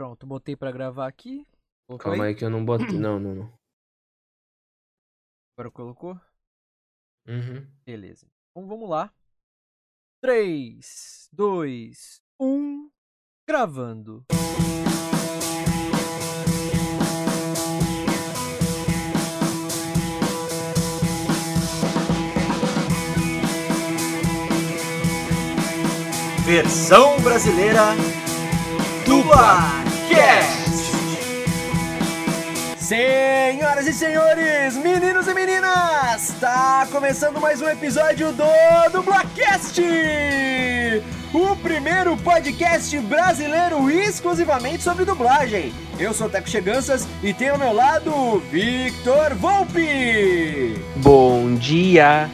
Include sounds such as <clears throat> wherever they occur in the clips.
Pronto, botei pra gravar aqui. Colocou Calma aí? aí que eu não botei. <clears throat> Não, não, não. Agora colocou? Uhum. Beleza. Então vamos lá. 3, 2, 1. Gravando. Versão brasileira do Barcast. Senhoras e senhores, meninos e meninas, está começando mais um episódio do Dublacast! O primeiro podcast brasileiro exclusivamente sobre dublagem. Eu sou o Teco Cheganças e tenho ao meu lado Victor Volpe. Bom dia!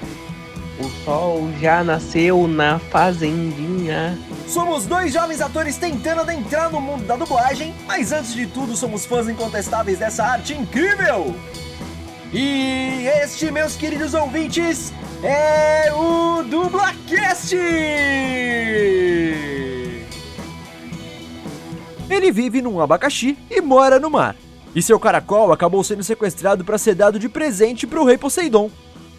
O sol já nasceu na fazendinha. Somos dois jovens atores tentando adentrar no mundo da dublagem, mas antes de tudo somos fãs incontestáveis dessa arte incrível! E este, meus queridos ouvintes, é o Dublacast! Ele vive num abacaxi e mora no mar. E seu caracol acabou sendo sequestrado para ser dado de presente para o rei Poseidon.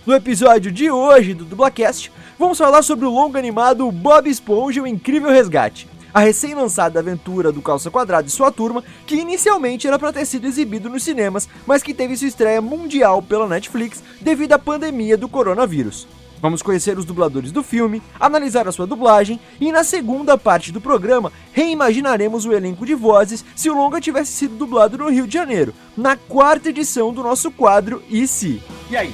No episódio de hoje do Dublacast, vamos falar sobre o longo animado Bob Esponja e o Incrível Resgate, a recém-lançada aventura do Calça Quadrada e sua turma, que inicialmente era para ter sido exibido nos cinemas, mas que teve sua estreia mundial pela Netflix devido à pandemia do coronavírus. Vamos conhecer os dubladores do filme, analisar a sua dublagem e na segunda parte do programa reimaginaremos o elenco de vozes se o longa tivesse sido dublado no Rio de Janeiro, na quarta edição do nosso quadro E se. E aí,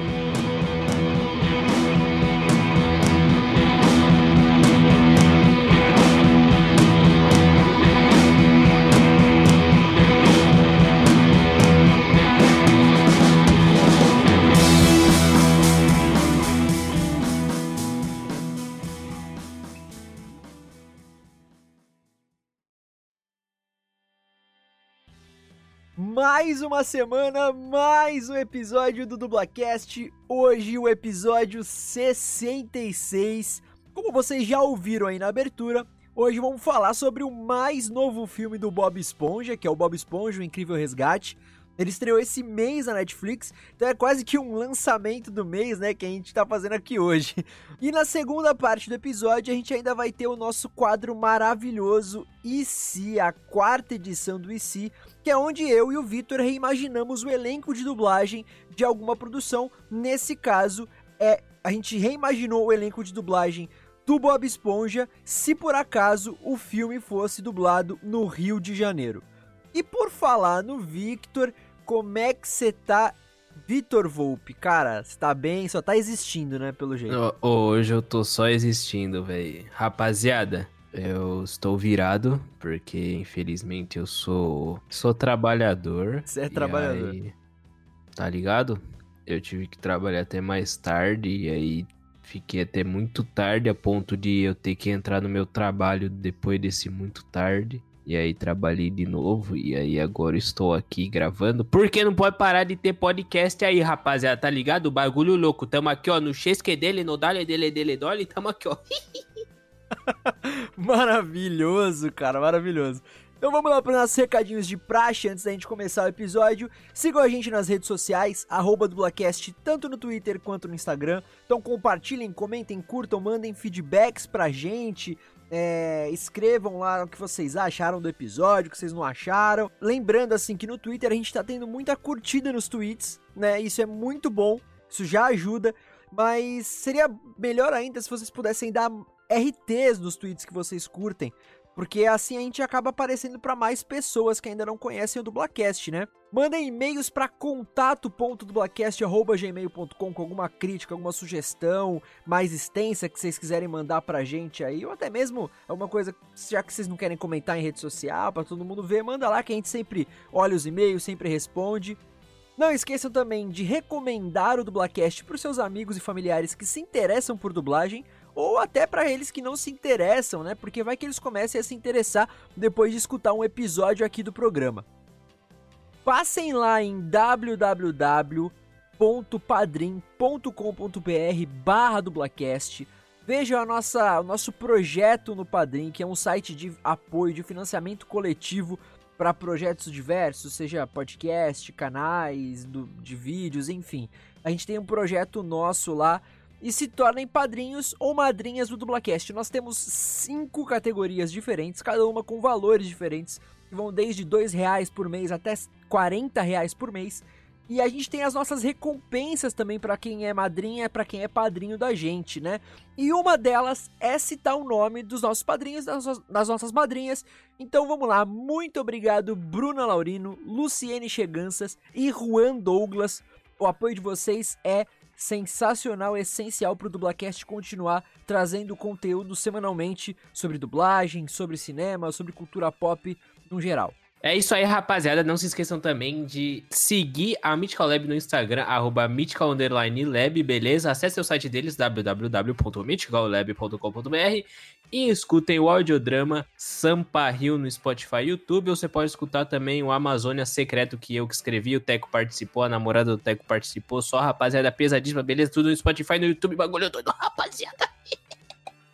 Mais uma semana, mais um episódio do Dublacast. Hoje o episódio 66. Como vocês já ouviram aí na abertura, hoje vamos falar sobre o mais novo filme do Bob Esponja, que é o Bob Esponja, o Incrível Resgate. Ele estreou esse mês na Netflix, então é quase que um lançamento do mês, né, que a gente tá fazendo aqui hoje. E na segunda parte do episódio, a gente ainda vai ter o nosso quadro maravilhoso E se, a quarta edição do E se, que é onde eu e o Vitor reimaginamos o elenco de dublagem de alguma produção. Nesse caso, é a gente reimaginou o elenco de dublagem do Bob Esponja, se por acaso o filme fosse dublado no Rio de Janeiro. E por falar no Victor, como é que você tá, Vitor Volpe? Cara, você tá bem? Só tá existindo, né, pelo jeito. Ho- Hoje eu tô só existindo, velho. Rapaziada, eu estou virado, porque infelizmente eu sou sou trabalhador. Você é trabalhador. aí, tá ligado? Eu tive que trabalhar até mais tarde e aí fiquei até muito tarde a ponto de eu ter que entrar no meu trabalho depois desse muito tarde. E aí trabalhei de novo e aí agora estou aqui gravando. Porque não pode parar de ter podcast aí, rapaziada, tá ligado? O bagulho louco. Tamo aqui, ó, no Chesque dele, no Dale dele dele dole, tamo aqui, ó. <laughs> <laughs> Maravilhoso, cara, maravilhoso. Então vamos lá para os nossos recadinhos de praxe antes da gente começar o episódio. Sigam a gente nas redes sociais, arroba Dublacast, tanto no Twitter quanto no Instagram. Então compartilhem, comentem, curtam, mandem feedbacks pra gente. é, escrevam lá o que vocês acharam do episódio, o que vocês não acharam. Lembrando assim que no Twitter a gente tá tendo muita curtida nos tweets, né? Isso é muito bom, isso já ajuda. Mas seria melhor ainda se vocês pudessem dar RTs nos tweets que vocês curtem. Porque assim a gente acaba aparecendo para mais pessoas que ainda não conhecem o Dublacast, né? Mandem e-mails para contato.dublacast.gmail.com com alguma crítica, alguma sugestão mais extensa que vocês quiserem mandar pra gente aí, ou até mesmo alguma coisa, já que vocês não querem comentar em rede social, para todo mundo ver, manda lá que a gente sempre olha os e-mails, sempre responde. Não esqueçam também de recomendar o Dublacast para os seus amigos e familiares que se interessam por dublagem, ou até para eles que não se interessam, né? Porque vai que eles comecem a se interessar depois de escutar um episódio aqui do programa. Passem lá em www.padrim.com.br barra dublacast. Veja a nossa, o nosso projeto no Padrim, que é um site de apoio, de financiamento coletivo para projetos diversos, seja podcast, canais do, de vídeos, enfim. A gente tem um projeto nosso lá e se tornem padrinhos ou madrinhas do Dublacast. Nós temos cinco categorias diferentes, cada uma com valores diferentes, que vão desde R$ reais por mês até R$ reais por mês. E a gente tem as nossas recompensas também para quem é madrinha, para quem é padrinho da gente, né? E uma delas é citar o nome dos nossos padrinhos, das, nossas madrinhas. Então vamos lá, muito obrigado Bruna Laurino, Luciene Cheganças e Juan Douglas. O apoio de vocês é sensacional, essencial para o Dublacast continuar trazendo conteúdo semanalmente sobre dublagem, sobre cinema, sobre cultura pop no geral. É isso aí, rapaziada. Não se esqueçam também de seguir a Mythical Lab no Instagram, arroba Lab, beleza? Acesse o site deles, www.mythicallab.com.br e escutem o audiodrama Sampa Rio no Spotify YouTube. Ou você pode escutar também o Amazônia Secreto que eu que escrevi, o Teco participou, a namorada do Teco participou. Só, rapaziada, pesadíssima, beleza? Tudo no Spotify, no YouTube, bagulho todo, rapaziada. <laughs>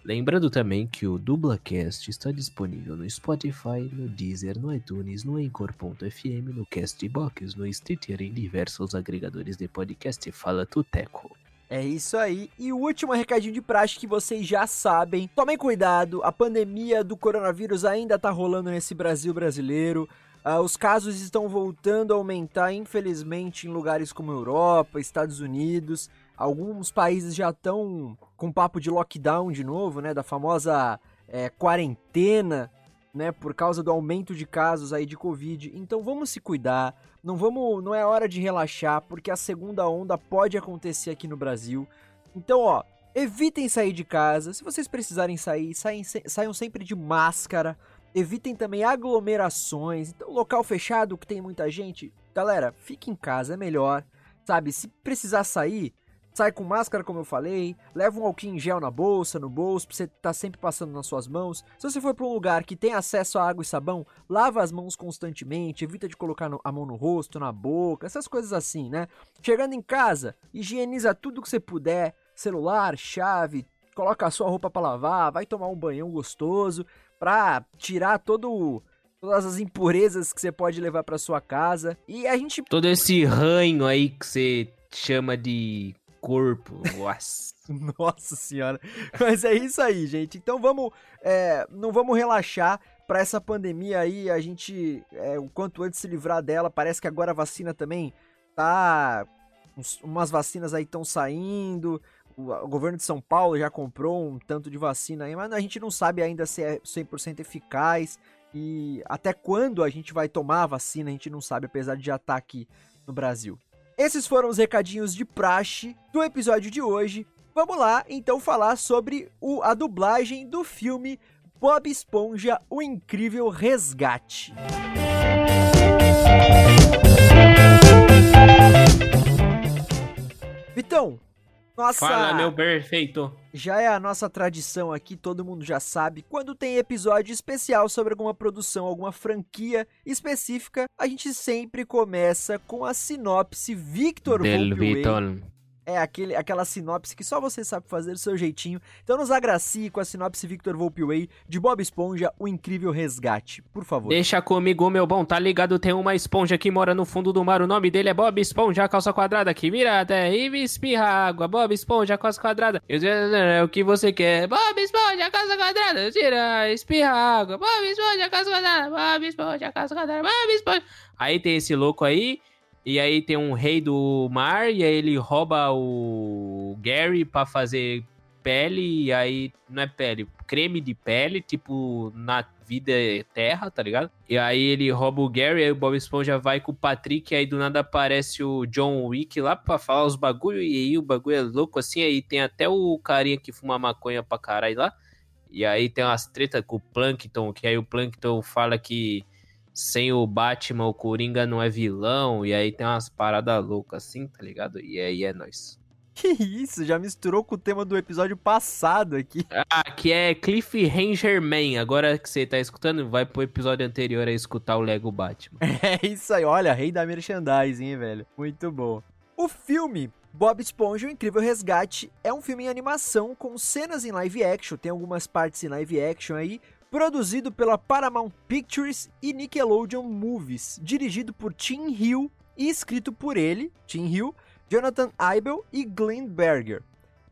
Lembrando também que o DublaCast está disponível no Spotify, no Deezer, no iTunes, no Anchor.fm, no Castbox, no Stitcher e em diversos agregadores de podcast. Fala Tuteco. É isso aí. E o último recadinho de praxe que vocês já sabem. Tomem cuidado, a pandemia do coronavírus ainda tá rolando nesse Brasil brasileiro. Uh, os casos estão voltando a aumentar, infelizmente, em lugares como Europa, Estados Unidos. Alguns países já estão com papo de lockdown de novo, né? Da famosa é, quarentena, né? Por causa do aumento de casos aí de Covid. Então vamos se cuidar. Não vamos, não é hora de relaxar, porque a segunda onda pode acontecer aqui no Brasil. Então, ó, evitem sair de casa. Se vocês precisarem sair, saiam, saiam sempre de máscara. Evitem também aglomerações. Então, local fechado que tem muita gente, galera, fique em casa, é melhor. Sabe, se precisar sair, Sai com máscara, como eu falei, leva um alquinho em gel na bolsa, no bolso, pra você estar tá sempre passando nas suas mãos. Se você for para um lugar que tem acesso a água e sabão, lava as mãos constantemente, evita de colocar a mão no rosto, na boca, essas coisas assim, né? Chegando em casa, higieniza tudo que você puder, celular, chave, coloca a sua roupa para lavar, vai tomar um banhão gostoso, pra tirar todo todas as impurezas que você pode levar para sua casa. E a gente todo esse ranho aí que você chama de corpo. Nossa. <laughs> Nossa senhora. Mas é isso aí, gente. Então vamos. É, não vamos relaxar para essa pandemia aí. A gente, é, o quanto antes se livrar dela. Parece que agora a vacina também tá. Umas vacinas aí estão saindo. O, o governo de São Paulo já comprou um tanto de vacina aí, mas a gente não sabe ainda se é 100% eficaz. E até quando a gente vai tomar a vacina, a gente não sabe, apesar de já estar tá aqui no Brasil. Esses foram os recadinhos de praxe do episódio de hoje. Vamos lá, então, falar sobre o, a dublagem do filme Bob Esponja, O Incrível Resgate. Vitão, nossa, Fala, meu perfeito. Já é a nossa tradição aqui, todo mundo já sabe. Quando tem episódio especial sobre alguma produção, alguma franquia específica, a gente sempre começa com a sinopse Victor Del Vitor é aquele, aquela sinopse que só você sabe fazer do seu jeitinho. Então nos agracie com a sinopse Victor Volpeway de Bob Esponja, O Incrível Resgate, por favor. Deixa comigo, meu bom, tá ligado? Tem uma esponja que mora no fundo do mar, o nome dele é Bob Esponja, calça quadrada, que vira até e me espirra água. Bob Esponja, calça quadrada. Eu é o que você quer. Bob Esponja, calça quadrada, tira, espirra água. Bob Esponja, calça quadrada. Bob Esponja, calça quadrada. Bob Esponja. Aí tem esse louco aí e aí tem um rei do mar, e aí ele rouba o Gary para fazer pele, e aí não é pele, creme de pele, tipo na vida terra, tá ligado? E aí ele rouba o Gary, aí o Bob Esponja vai com o Patrick, aí do nada aparece o John Wick lá pra falar os bagulho, e aí o bagulho é louco assim, aí tem até o carinha que fuma maconha pra caralho lá. E aí tem umas tretas com o Plankton, que aí o Plankton fala que sem o Batman, o Coringa não é vilão, e aí tem umas paradas loucas assim, tá ligado? E aí é nóis. <laughs> Que isso, já misturou com o tema do episódio passado aqui. <laughs> Ah, que é Cliffhanger Man. Agora que você tá escutando, vai pro episódio anterior a escutar o Lego Batman. <laughs> É isso aí, olha, rei da merchandising, hein, velho. Muito bom. O filme Bob Esponja, o Incrível Resgate, é um filme em animação com cenas em live action, tem algumas partes em live action aí, produzido pela Paramount Pictures e Nickelodeon Movies, dirigido por Tim Hill e escrito por ele, Tim Hill, Jonathan Eibel e Glenn Berger.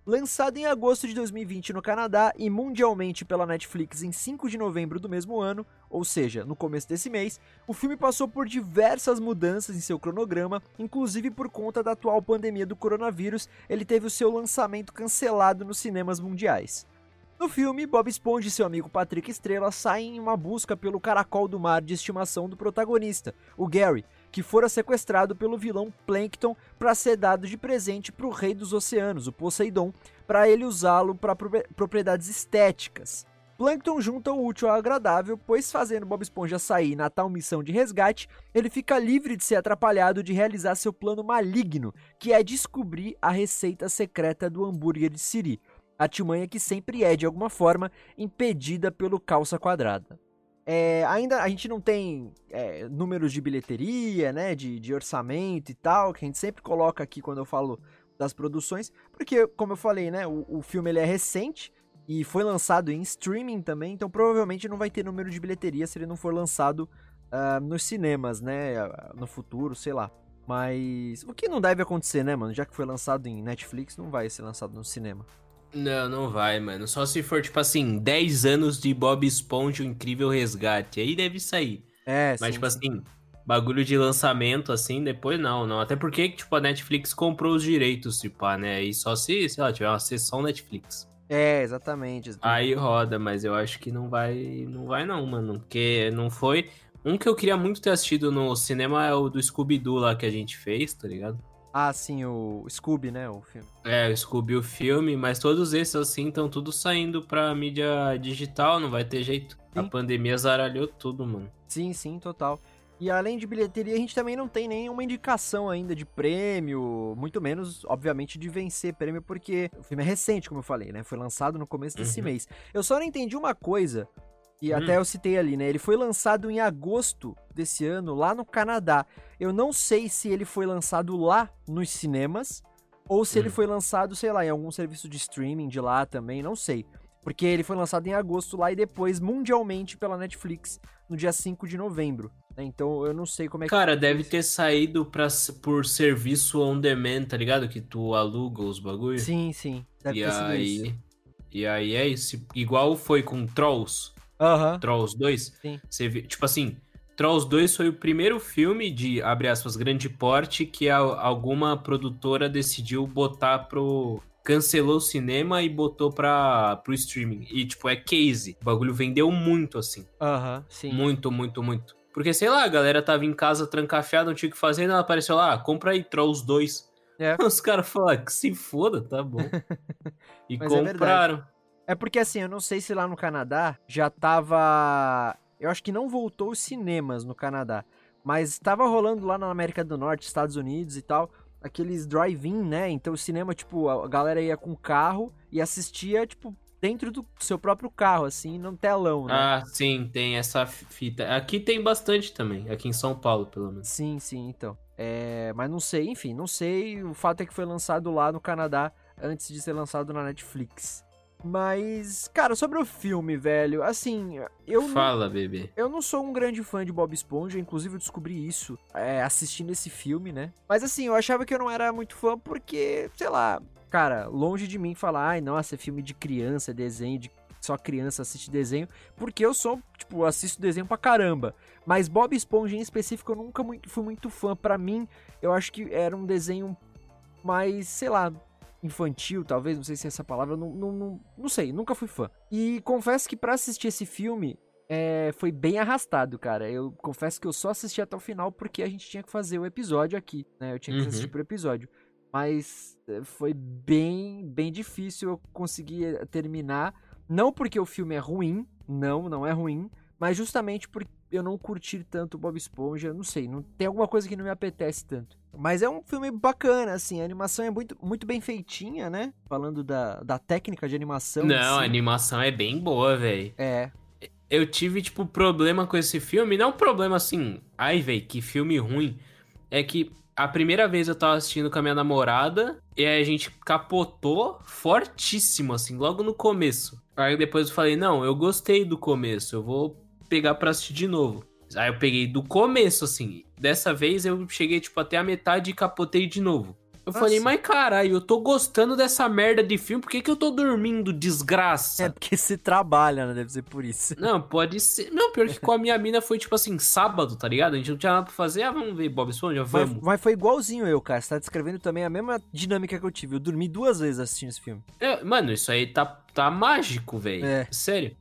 Lançado em agosto de 2020 no Canadá e mundialmente pela Netflix em 5 de novembro do mesmo ano, ou seja, no começo desse mês, o filme passou por diversas mudanças em seu cronograma, inclusive por conta da atual pandemia do coronavírus, ele teve o seu lançamento cancelado nos cinemas mundiais. No filme, Bob Esponja e seu amigo Patrick Estrela saem em uma busca pelo caracol do mar de estimação do protagonista, o Gary, que fora sequestrado pelo vilão Plankton para ser dado de presente para o rei dos oceanos, o Poseidon, para ele usá-lo para propriedades estéticas. Plankton junta o útil ao agradável, pois fazendo Bob Esponja sair na tal missão de resgate, ele fica livre de ser atrapalhado de realizar seu plano maligno, que é descobrir a receita secreta do hambúrguer de Siri, artimanha que sempre é, de alguma forma, impedida pelo calça quadrada. É, ainda a gente não tem é, números de bilheteria, né, de, de orçamento e tal, que a gente sempre coloca aqui quando eu falo das produções, porque, como eu falei, né, o, o filme ele é recente e foi lançado em streaming também, então provavelmente não vai ter número de bilheteria se ele não for lançado uh, nos cinemas, né, no futuro, sei lá. Mas o que não deve acontecer, né, mano? Já que foi lançado em Netflix, não vai ser lançado no cinema. Não, não vai, mano. Só se for, tipo assim, 10 anos de Bob Esponja, o incrível resgate. Aí deve sair. É, Mas, sim, tipo sim. assim, bagulho de lançamento, assim, depois não, não. Até porque, tipo, a Netflix comprou os direitos, tipo, né? E só se, sei lá, tiver uma sessão Netflix. É, exatamente, exatamente. Aí roda, mas eu acho que não vai, não vai não, mano. Porque não foi... Um que eu queria muito ter assistido no cinema é o do Scooby-Doo lá que a gente fez, tá ligado? Ah, sim, o Scooby, né? O filme. É, o Scooby, o filme, mas todos esses, assim, estão tudo saindo pra mídia digital, não vai ter jeito. Sim. A pandemia zaralhou tudo, mano. Sim, sim, total. E além de bilheteria, a gente também não tem nenhuma indicação ainda de prêmio, muito menos, obviamente, de vencer prêmio, porque o filme é recente, como eu falei, né? Foi lançado no começo desse uhum. mês. Eu só não entendi uma coisa e hum. até eu citei ali, né? Ele foi lançado em agosto desse ano, lá no Canadá. Eu não sei se ele foi lançado lá nos cinemas ou se hum. ele foi lançado, sei lá, em algum serviço de streaming de lá também, não sei. Porque ele foi lançado em agosto lá e depois mundialmente pela Netflix no dia 5 de novembro. Né? Então eu não sei como é que. Cara, deve ter saído pra, por serviço on demand, tá ligado? Que tu aluga os bagulhos. Sim, sim. Deve e ter aí... sido isso. E aí é isso. Igual foi com Trolls. Uhum. Trolls 2. Sim. Você vê, tipo assim, Trolls 2 foi o primeiro filme de, abre aspas, grande porte que a, alguma produtora decidiu botar pro. Cancelou o cinema e botou pra, pro streaming. E, tipo, é case. O bagulho vendeu muito, assim. Aham, uhum, sim. Muito, muito, muito. Porque, sei lá, a galera tava em casa trancafiada, não tinha o que fazer, e ela apareceu lá, ah, compra aí Trolls 2. É. <laughs> Os caras falaram, que se foda, tá bom. <laughs> E é compraram. É é porque assim, eu não sei se lá no Canadá já tava. Eu acho que não voltou os cinemas no Canadá. Mas estava rolando lá na América do Norte, Estados Unidos e tal, aqueles drive-in, né? Então o cinema, tipo, a galera ia com o carro e assistia, tipo, dentro do seu próprio carro, assim, no telão, né? Ah, sim, tem essa fita. Aqui tem bastante também, aqui em São Paulo, pelo menos. Sim, sim, então. É, mas não sei, enfim, não sei. O fato é que foi lançado lá no Canadá antes de ser lançado na Netflix. Mas, cara, sobre o filme, velho, assim, eu. Fala, não, bebê. Eu não sou um grande fã de Bob Esponja, inclusive eu descobri isso é, assistindo esse filme, né? Mas assim, eu achava que eu não era muito fã porque, sei lá, cara, longe de mim falar, ai, nossa, é filme de criança, é desenho de só criança assiste desenho, porque eu sou, tipo, assisto desenho pra caramba. Mas Bob Esponja em específico eu nunca fui muito fã. Para mim, eu acho que era um desenho mais, sei lá, infantil, talvez, não sei se é essa palavra, não, não, não, não sei, nunca fui fã. E confesso que para assistir esse filme é, foi bem arrastado, cara. Eu confesso que eu só assisti até o final porque a gente tinha que fazer o episódio aqui, né? Eu tinha que uhum. assistir pro episódio. Mas é, foi bem, bem difícil eu conseguir eh, terminar. Não porque o filme é ruim, não, não é ruim, mas justamente por eu não curtir tanto Bob Esponja, não sei, não tem alguma coisa que não me apetece tanto. Mas é um filme bacana, assim, a animação é muito, muito bem feitinha, né? Falando da, da técnica de animação. Não, assim. a animação é bem boa, velho. É. Eu tive, tipo, problema com esse filme, não problema assim, ai, velho, que filme ruim. É que a primeira vez eu tava assistindo com a minha namorada e aí a gente capotou fortíssimo, assim, logo no começo. Aí depois eu falei, não, eu gostei do começo, eu vou pegar pra assistir de novo. Aí eu peguei do começo, assim. Dessa vez eu cheguei, tipo, até a metade e capotei de novo. Eu Nossa. falei, mas caralho, eu tô gostando dessa merda de filme, por que, que eu tô dormindo, desgraça? É porque se trabalha, né? Deve ser por isso. <laughs> Não, pode ser. Não, pior que com a minha mina foi tipo assim, sábado, tá ligado? A gente não tinha nada pra fazer. Ah, vamos ver Bob Esponja? Mas, Vamos. mas foi igualzinho eu, cara. Você tá descrevendo também a mesma dinâmica que eu tive. Eu dormi duas vezes assistindo esse filme. É, mano, isso aí tá, tá mágico, velho. É. Sério.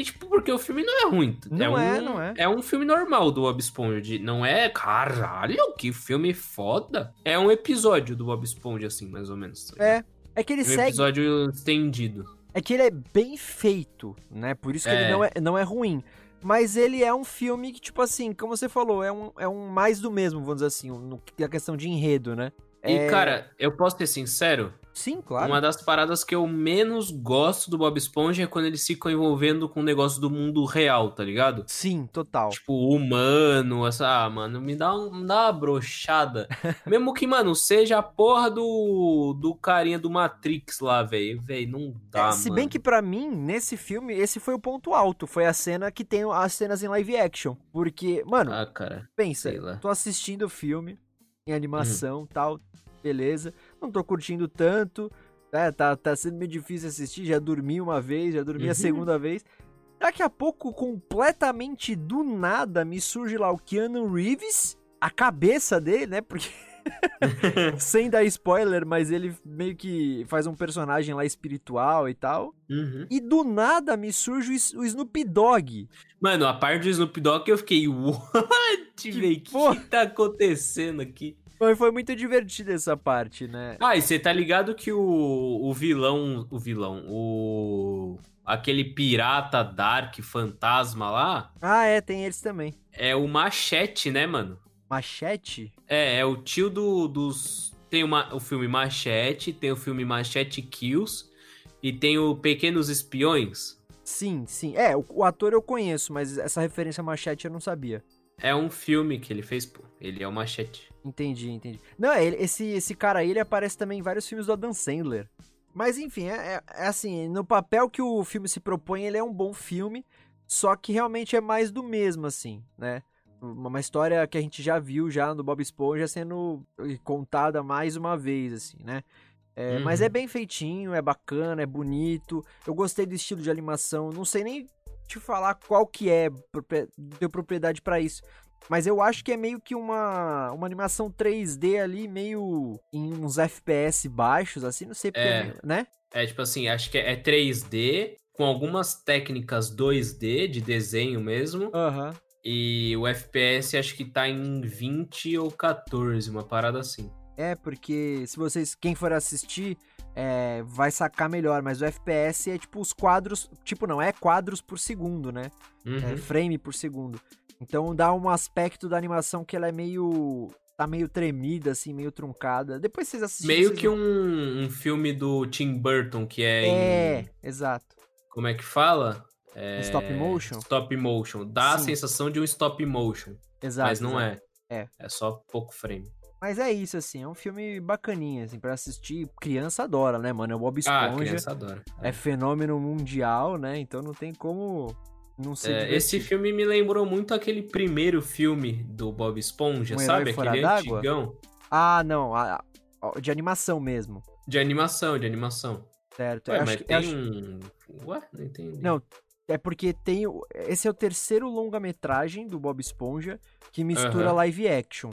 E tipo, porque o filme não é ruim. Não um, é, não é. É um filme normal do Bob Esponja. de- não é, caralho, que filme foda. É um episódio do Bob Esponja, assim, mais ou menos. tá? É. É que ele Um segue. episódio estendido. É que ele é bem feito, né? Por isso que ele É. não é, não é ruim. Mas ele é um filme que, tipo assim, como você falou, é um, é um mais do mesmo, vamos dizer assim, no, na questão de enredo, né? E, É- cara, eu posso ser sincero? Sim, claro. Uma das paradas que eu menos gosto do Bob Esponja é quando eles ficam envolvendo com o negócio do mundo real, tá ligado? Sim, total. Tipo, humano, essa, ah, mano, me dá, um, me dá uma brochada. <laughs> Mesmo que, mano, seja a porra do, do carinha do Matrix lá, velho. Velho, não dá, É, se mano. bem que pra mim, nesse filme, esse foi o ponto alto. Foi a cena que tem as cenas em live action. Porque, mano, Ah, cara. pensa, tô assistindo o filme em animação tal, beleza. Não tô curtindo tanto, né? Tá, tá sendo meio difícil assistir. Já dormi uma vez, já dormi a Uhum. segunda vez. Daqui a pouco, completamente do nada, me surge lá o Keanu Reeves, a cabeça dele, né? Porque. <laughs> Sem dar spoiler, mas ele meio que faz um personagem lá espiritual e tal. Uhum. E do nada me surge o Snoop Dogg. Mano, a parte do Snoop Dogg eu fiquei, <laughs> what, velho? O que, que tá acontecendo aqui? Foi, foi muito divertida essa parte, né? Ah, e você tá ligado que o, o vilão. O vilão. O. Aquele pirata Dark fantasma lá Ah, é, tem eles também. é o Machete, né, mano? Machete? É, é o tio do, dos. Tem uma, o filme Machete, tem o filme Machete Kills e tem o Pequenos Espiões. Sim, sim. É, o, o ator eu conheço, mas essa referência Machete eu não sabia. É um filme que ele fez, pô. Ele é o Machete. Entendi, entendi. Não, é, ele- esse, esse cara aí, ele aparece também em vários filmes do Adam Sandler. Mas enfim, é, é- é assim, no papel que o filme se propõe, ele é um bom filme, só que realmente é mais do mesmo, assim, né? Uma história que a gente já viu já no Bob Esponja sendo contada mais uma vez, assim, né? É, Uhum. Mas é bem feitinho, é bacana, é bonito. Eu gostei do estilo de animação. Não sei nem te falar qual que é, deu propriedade pra isso. Mas eu acho que é meio que uma, uma animação 3D ali, meio em uns FPS baixos, assim, não sei porque, É. né? É tipo assim, acho que é 3D, com algumas técnicas 2D de desenho mesmo. Aham. E o FPS acho que tá em 20 ou 14, uma parada assim. É, porque se vocês, quem for assistir, é, vai sacar melhor, mas o FPS é tipo os quadros, tipo não, é quadros por segundo, né? Uhum. É frame por segundo. Então dá um aspecto da animação que ela é meio. tá meio tremida, assim, meio truncada. Depois vocês assistirem. Meio vocês que um, um filme do Tim Burton, que é, É, em. exato. Como é que fala? É, Stop motion? Stop motion. Dá a Sim. sensação de um stop motion. Exato. mas não exato. é. É. É só pouco frame. Mas é isso, assim, é um filme bacaninha, assim, pra assistir. Criança adora, né, mano? É o Bob Ah, a Esponja. criança adora. é fenômeno mundial, né? Então não tem como não ser. É, esse filme me lembrou muito aquele primeiro filme do Bob Esponja, Um sabe? Aquele antigão. Ah, não, a- a- de animação mesmo. De animação, de animação. Certo. Ué, mas que- tem acho- um. Ué, não entendi. Não, é porque tem. Esse é o terceiro longa-metragem do Bob Esponja que mistura Aham. live action.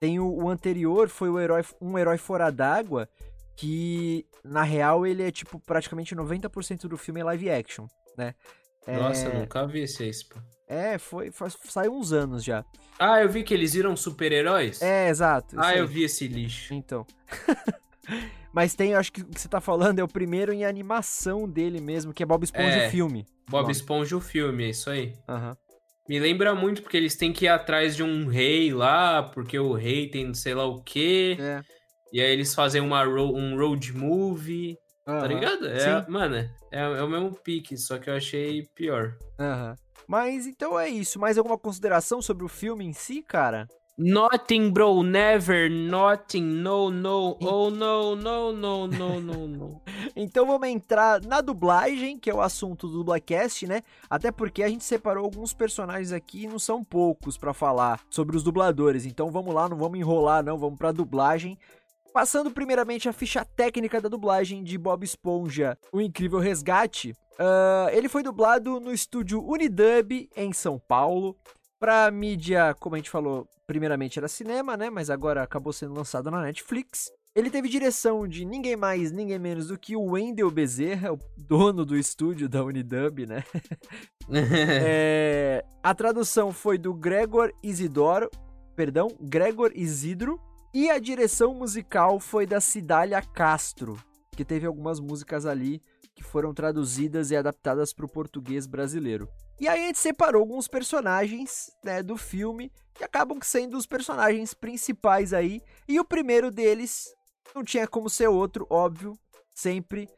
Tem o, o anterior, foi o herói, um herói fora d'água, que na real ele é tipo praticamente 90% do filme é live action, né? É, Nossa, nunca vi esse pô. É, foi, faz, saiu uns anos já. Ah, eu vi que eles viram super-heróis? É, exato. Ah, eu vi esse lixo. Então. <laughs> Mas tem, acho que o que você tá falando é o primeiro em animação dele mesmo, que é Bob Esponja É. o filme. Bob. Esponja o filme, é isso aí. Aham. Me lembra muito porque eles têm que ir atrás de um rei lá, porque o rei tem sei lá o quê. É. E aí eles fazem uma ro- um road movie, tá aham. ligado? É, Sim. mano, é, é o mesmo pique, só que eu achei pior. Aham. Mas então é isso. Mais alguma consideração sobre o filme em si, cara? Nothing, bro, never, nothing, no, no, oh, no, no, no, no, no, no. <laughs> Então vamos entrar na dublagem, que é o assunto do Dublacast, né? Até porque a gente separou alguns personagens aqui, não são poucos pra falar sobre os dubladores. Então vamos lá, não vamos enrolar não, vamos pra dublagem. Passando primeiramente a ficha técnica da dublagem de Bob Esponja, O Incrível Resgate. Uh, ele foi dublado no estúdio Unidub, em São Paulo. Pra mídia, como a gente falou, primeiramente era cinema, né? Mas agora acabou sendo lançado na Netflix. Ele teve direção de ninguém mais, ninguém menos do que o Wendell Bezerra, o dono do estúdio da Unidub, né? <laughs> é, a tradução foi do Gregor Isidoro, perdão, Gregor Isidro, e a direção musical foi da Cidália Castro, que teve algumas músicas ali que foram traduzidas e adaptadas para o português brasileiro. E aí a gente separou alguns personagens né, do filme que acabam sendo os personagens principais aí. E o primeiro deles não tinha como ser outro, óbvio, sempre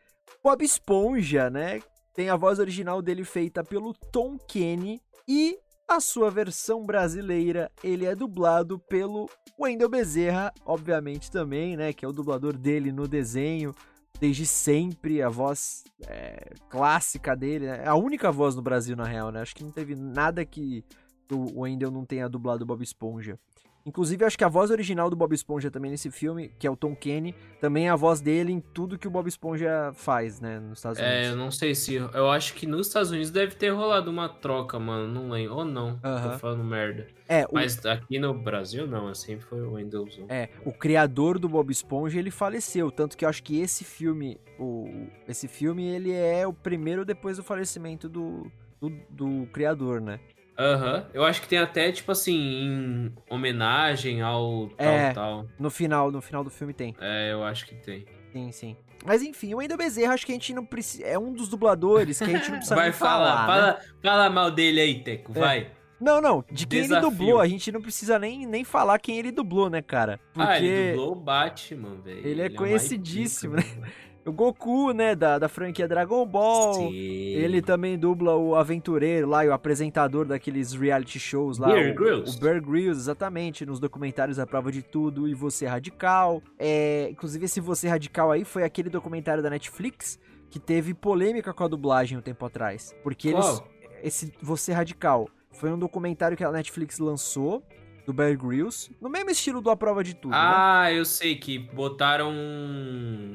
Bob Esponja, né? Tem a voz original dele feita pelo Tom Kenny e a sua versão brasileira, ele é dublado pelo Wendel Bezerra, obviamente também, né? Que é o dublador dele no desenho, desde sempre, a voz é, clássica dele. É a única voz no Brasil, na real, né? Acho que não teve nada que o Wendel não tenha dublado Bob Esponja. Inclusive, acho que a voz original do Bob Esponja também nesse filme, que é o Tom Kenny, também é a voz dele em tudo que o Bob Esponja faz, né, nos Estados Unidos. É, eu não sei se. Eu acho que nos Estados Unidos deve ter rolado uma troca, mano. Não lembro. Ou não. Uh -huh. Tô falando merda. É, o... Mas aqui no Brasil, não. Sempre foi o Windows. É, o criador do Bob Esponja, ele faleceu. Tanto que eu acho que esse filme, o... esse filme, ele é o primeiro depois do falecimento do, do, do criador, né? Aham. Uhum. Eu acho que tem até, tipo assim, em homenagem ao tal, é, tal. No final, no final do filme tem. É, eu acho que tem. Sim, sim. Mas enfim, o Wendel Bezerra, acho que a gente não precisa. É um dos dubladores que a gente não precisa <laughs> vai falar. fala, né? fala mal dele aí, Teco, é. vai. Não, não, de quem Desafio. ele dublou, a gente não precisa nem, nem falar quem ele dublou, né, cara? Porque ah, ele dublou o Batman, velho. Ele, é ele é conhecidíssimo, é né? O Goku, né, da, da franquia Dragon Ball. Sim. Ele também dubla o aventureiro lá e o apresentador daqueles reality shows lá. Bear o, Grylls. O Bear Grylls, exatamente, nos documentários A Prova de Tudo e Você Radical. É, inclusive, esse Você Radical aí foi aquele documentário da Netflix que teve polêmica com a dublagem um tempo atrás. Porque eles. Esse Você Radical foi um documentário que a Netflix lançou do Bear Grylls, no mesmo estilo do A Prova de Tudo. Ah, né? eu sei que botaram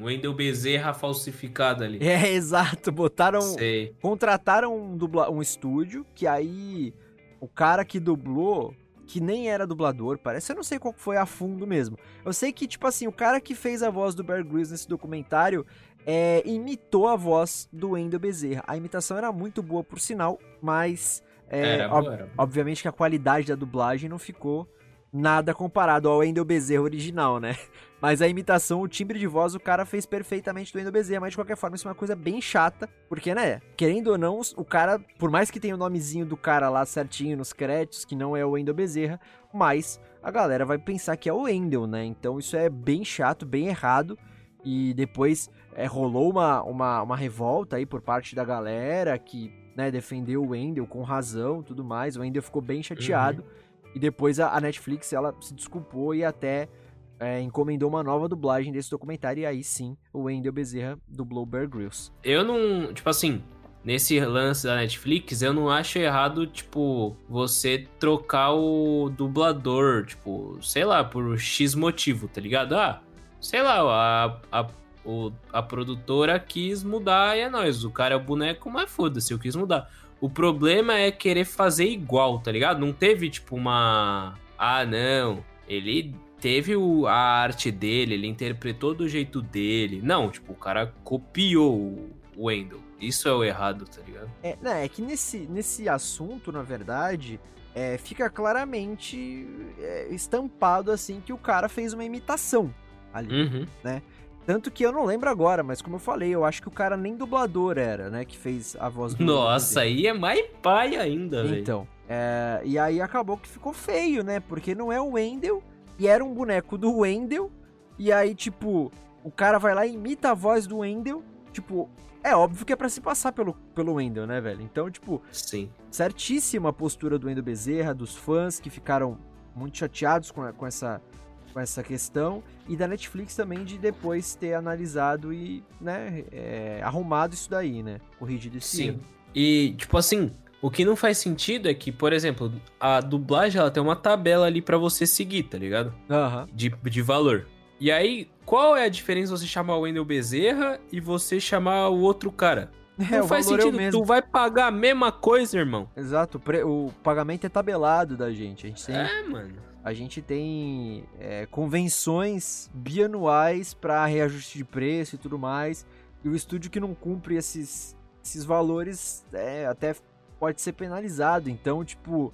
o Wendel Bezerra falsificado ali. É, <laughs> exato, botaram, sei. contrataram um, dubla, um estúdio que aí o cara que dublou que nem era dublador, parece. Eu não sei qual foi a fundo mesmo. Eu sei que, tipo assim, o cara que fez a voz do Bear Grylls nesse documentário é, imitou a voz do Wendel Bezerra. A imitação era muito boa, por sinal, mas é, era boa, era boa. Obviamente que a qualidade da dublagem não ficou nada comparado ao Wendel Bezerra original, né? <laughs> Mas a imitação, o timbre de voz, o cara fez perfeitamente do Wendel Bezerra, mas de qualquer forma isso é uma coisa bem chata, porque, né, querendo ou não, o cara, por mais que tenha o nomezinho do cara lá certinho nos créditos, que não é o Wendel Bezerra, mas a galera vai pensar que é o Wendel, né? Então isso é bem chato, bem errado, e depois é, rolou uma, uma, uma revolta aí por parte da galera que né, defendeu o Wendell com razão tudo mais. O Wendell ficou bem chateado. Uhum. E depois a, a, Netflix ela se desculpou e até é, encomendou uma nova dublagem desse documentário. E aí sim, o Wendell Bezerra dublou Bear Grylls. Eu não. Tipo assim. Nesse lance da Netflix, eu não acho errado, tipo, você trocar o dublador, tipo, sei lá, por X motivo, tá ligado? Ah, sei lá, a, a o, a produtora quis mudar e é nóis. O cara é o boneco, mas foda-se, eu quis mudar. O problema é querer fazer igual, tá ligado? Não teve, tipo, uma. Ah, não. Ele teve o, a arte dele, ele interpretou do jeito dele. Não, tipo, o cara copiou o Wendell. Isso é o errado, tá ligado? É, não, é que nesse, nesse assunto, na verdade, é, fica claramente é, estampado assim que o cara fez uma imitação ali, uhum. né? Tanto que eu não lembro agora, mas como eu falei, eu acho que o cara nem dublador era, né? Que fez a voz do. Nossa, aí é mais pai ainda, velho. Então. É, e aí acabou que ficou feio, né? Porque não é o Wendell, e era um boneco do Wendell. E aí, tipo, o cara vai lá e imita a voz do Wendell. Tipo, é óbvio que é pra se passar pelo, pelo Wendell, né, velho? Então, tipo, Sim. certíssima a postura do Wendell Bezerra, dos fãs que ficaram muito chateados com, com, essa, com essa questão. E da Netflix também de depois ter analisado e, né, é, arrumado isso daí, né? Corrigido esse Sim. erro. E, tipo assim, o que não faz sentido é que, por exemplo, a dublagem ela tem uma tabela ali pra você seguir, tá ligado? Aham. De, de valor. E aí, qual é a diferença você chamar o Wendel Bezerra e você chamar o outro cara? <laughs> É, não o faz é sentido. mesmo. tu vai pagar a mesma coisa, irmão. Exato, o pagamento é tabelado da gente. A gente tem, É, mano. A gente tem é, convenções bianuais para reajuste de preço e tudo mais. E o estúdio que não cumpre esses, esses valores é, até pode ser penalizado. Então, tipo,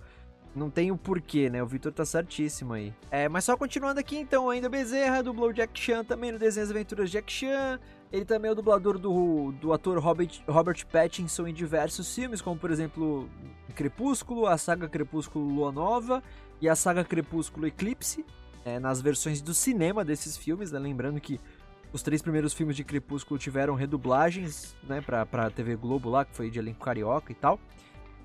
não tem o porquê, né? O Vitor tá certíssimo aí. É, mas só continuando aqui, então, ainda Bezerra dublou Jack Chan também no Desenho Aventuras Jack Chan. Ele também é o dublador do, do ator Robert, Robert Pattinson em diversos filmes, como por exemplo Crepúsculo, a saga Crepúsculo Lua Nova e a saga Crepúsculo Eclipse, é, nas versões do cinema desses filmes, né? Lembrando que os três primeiros filmes de Crepúsculo tiveram redublagens, né, pra, pra TV Globo lá, que foi de elenco carioca e tal.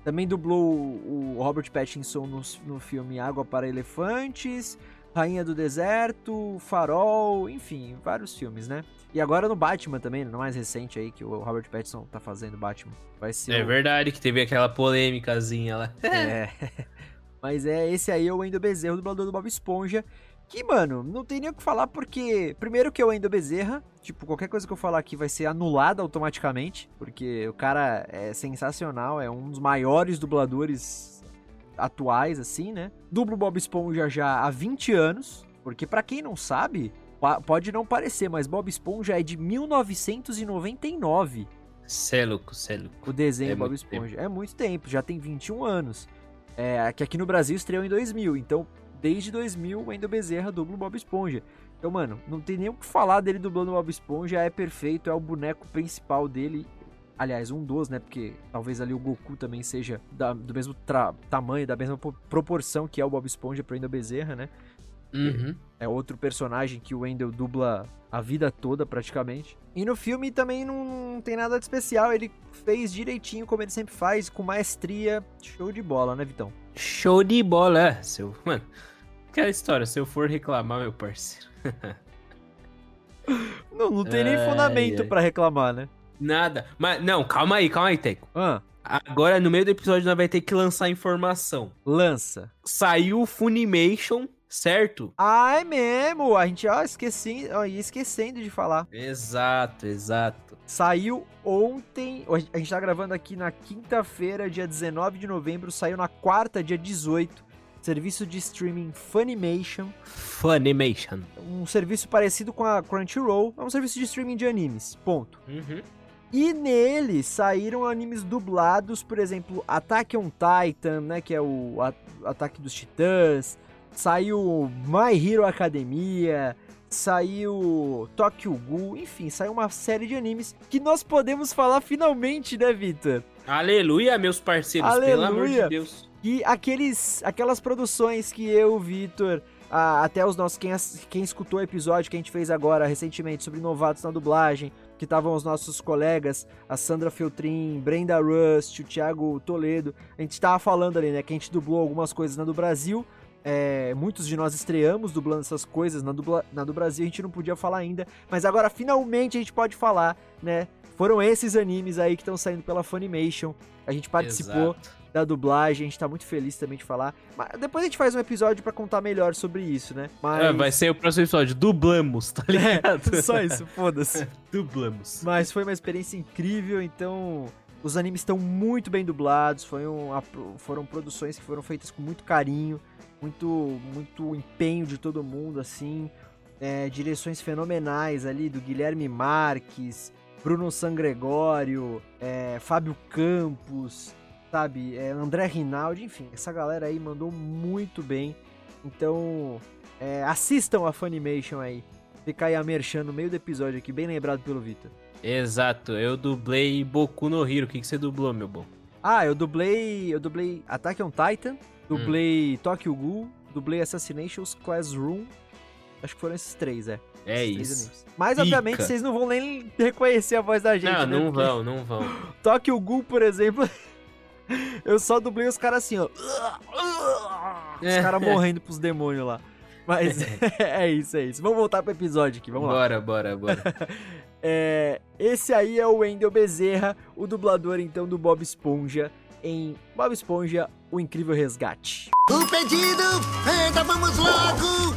Também dublou o Robert Pattinson no, no filme Água para Elefantes, Rainha do Deserto, Farol, enfim, vários filmes, né? E agora no Batman também, no mais recente aí, que o Robert Pattinson tá fazendo Batman. Vai ser É o- verdade que teve aquela polêmicazinha lá. é. <laughs> <laughs> Mas é, esse aí é o Wendel Bezerra, o dublador do Bob Esponja. Que, mano, não tem nem o que falar porque. Primeiro que é o Wendel Bezerra. Tipo, qualquer coisa que eu falar aqui vai ser anulada automaticamente. Porque o cara é sensacional, é um dos maiores dubladores atuais, assim, né? Dublo Bob Esponja já há 20 anos. Porque, pra quem não sabe, pode não parecer, mas Bob Esponja é de 1999 Cê é louco, cê é louco. o desenho É Bob Esponja. É muito tempo, já tem 21 anos. É, que aqui no Brasil estreou em 2000, então desde 2000 o Wendel Bezerra dubla o Bob Esponja. Então, mano, não tem nem o que falar dele dublando o Bob Esponja, é perfeito, é o boneco principal dele. Aliás, um dos, né? Porque talvez ali o Goku também seja da- do mesmo tamanho, da mesma po- proporção que é o Bob Esponja pro Wendel Bezerra, né? Uhum. É outro personagem que o Wendell dubla a vida toda, praticamente. E no filme também não tem nada de especial. Ele fez direitinho, como ele sempre faz, com maestria. Show de bola, né, Vitão? Show de bola, é. Seu... Mano, aquela história, se eu for reclamar, meu parceiro. <laughs> Não, não tem nem fundamento ai. pra reclamar, né? Nada. Mas, não, calma aí, calma aí, Teco. Ah, Agora, no meio do episódio, nós vai ter que lançar informação. lança. Saiu o Funimation, certo? Ah, é mesmo! A gente, ó, esqueci, ó, ia esquecendo de falar. Exato, exato. Saiu ontem, a gente tá gravando aqui na quinta-feira, dia 19 de novembro, saiu na quarta, dia 18, serviço de streaming Funimation. Funimation. um serviço parecido com a Crunchyroll, é um serviço de streaming de animes, ponto. Uhum. E nele saíram animes dublados, por exemplo, Attack on Titan, né, que é o Ataque dos Titãs, saiu My Hero Academia, saiu Tokyo Ghoul, enfim, saiu uma série de animes que nós podemos falar finalmente, né, Victor? Aleluia, meus parceiros, pelo amor Aleluia. de Deus. E aqueles, aquelas produções que eu, Vitor, até os nossos, quem, quem escutou o episódio que a gente fez agora recentemente sobre novatos na dublagem, que estavam os nossos colegas, a Sandra Feltrin, Brenda Rust, o Thiago Toledo, a gente tava falando ali, né, que a gente dublou algumas coisas na do Brasil, é, muitos de nós estreamos dublando essas coisas na, dubla, na do Brasil, a gente não podia falar ainda, mas agora finalmente a gente pode falar, né, foram esses animes aí que estão saindo pela Funimation, a gente participou, Exato. da dublagem, a gente tá muito feliz também de falar. Mas depois a gente faz um episódio pra contar melhor sobre isso, né? Mas É, vai ser o próximo episódio. Dublamos, tá <laughs> ligado? É, <laughs> só isso, foda-se. <laughs> Dublamos. Mas foi uma experiência incrível, então os animes estão muito bem dublados, foi um- a- foram produções que foram feitas com muito carinho, muito, muito empenho de todo mundo, assim, é, direções fenomenais ali do Guilherme Marques, Bruno Sangregório, é, Fábio Campos, sabe, é, André Rinaldi, enfim, essa galera aí mandou muito bem, então é, assistam a Funimation aí. Fica aí a merchan no meio do episódio aqui, bem lembrado pelo Vitor. Exato, eu dublei Boku no Hero. O que, que você dublou, meu bom? Ah, eu dublei. Eu dublei Attack on Titan, dublei Tokyo Ghoul, dublei Assassinations Classroom. Acho que foram esses três, é. É Esses isso. animes. Mas, obviamente, vocês não vão nem reconhecer a voz da gente, Não, né? não Porque vão, não vão. <laughs> Tokyo Ghoul, por exemplo, <laughs> eu só dublei os caras assim, ó. <laughs> Os caras morrendo pros demônios lá. Mas é isso, é isso. Vamos voltar pro episódio aqui, vamos lá. Bora, bora, bora. É, esse aí é o Wendel Bezerra, o dublador então do Bob Esponja em Bob Esponja, O Incrível Resgate. O pedido! Anda, vamos logo!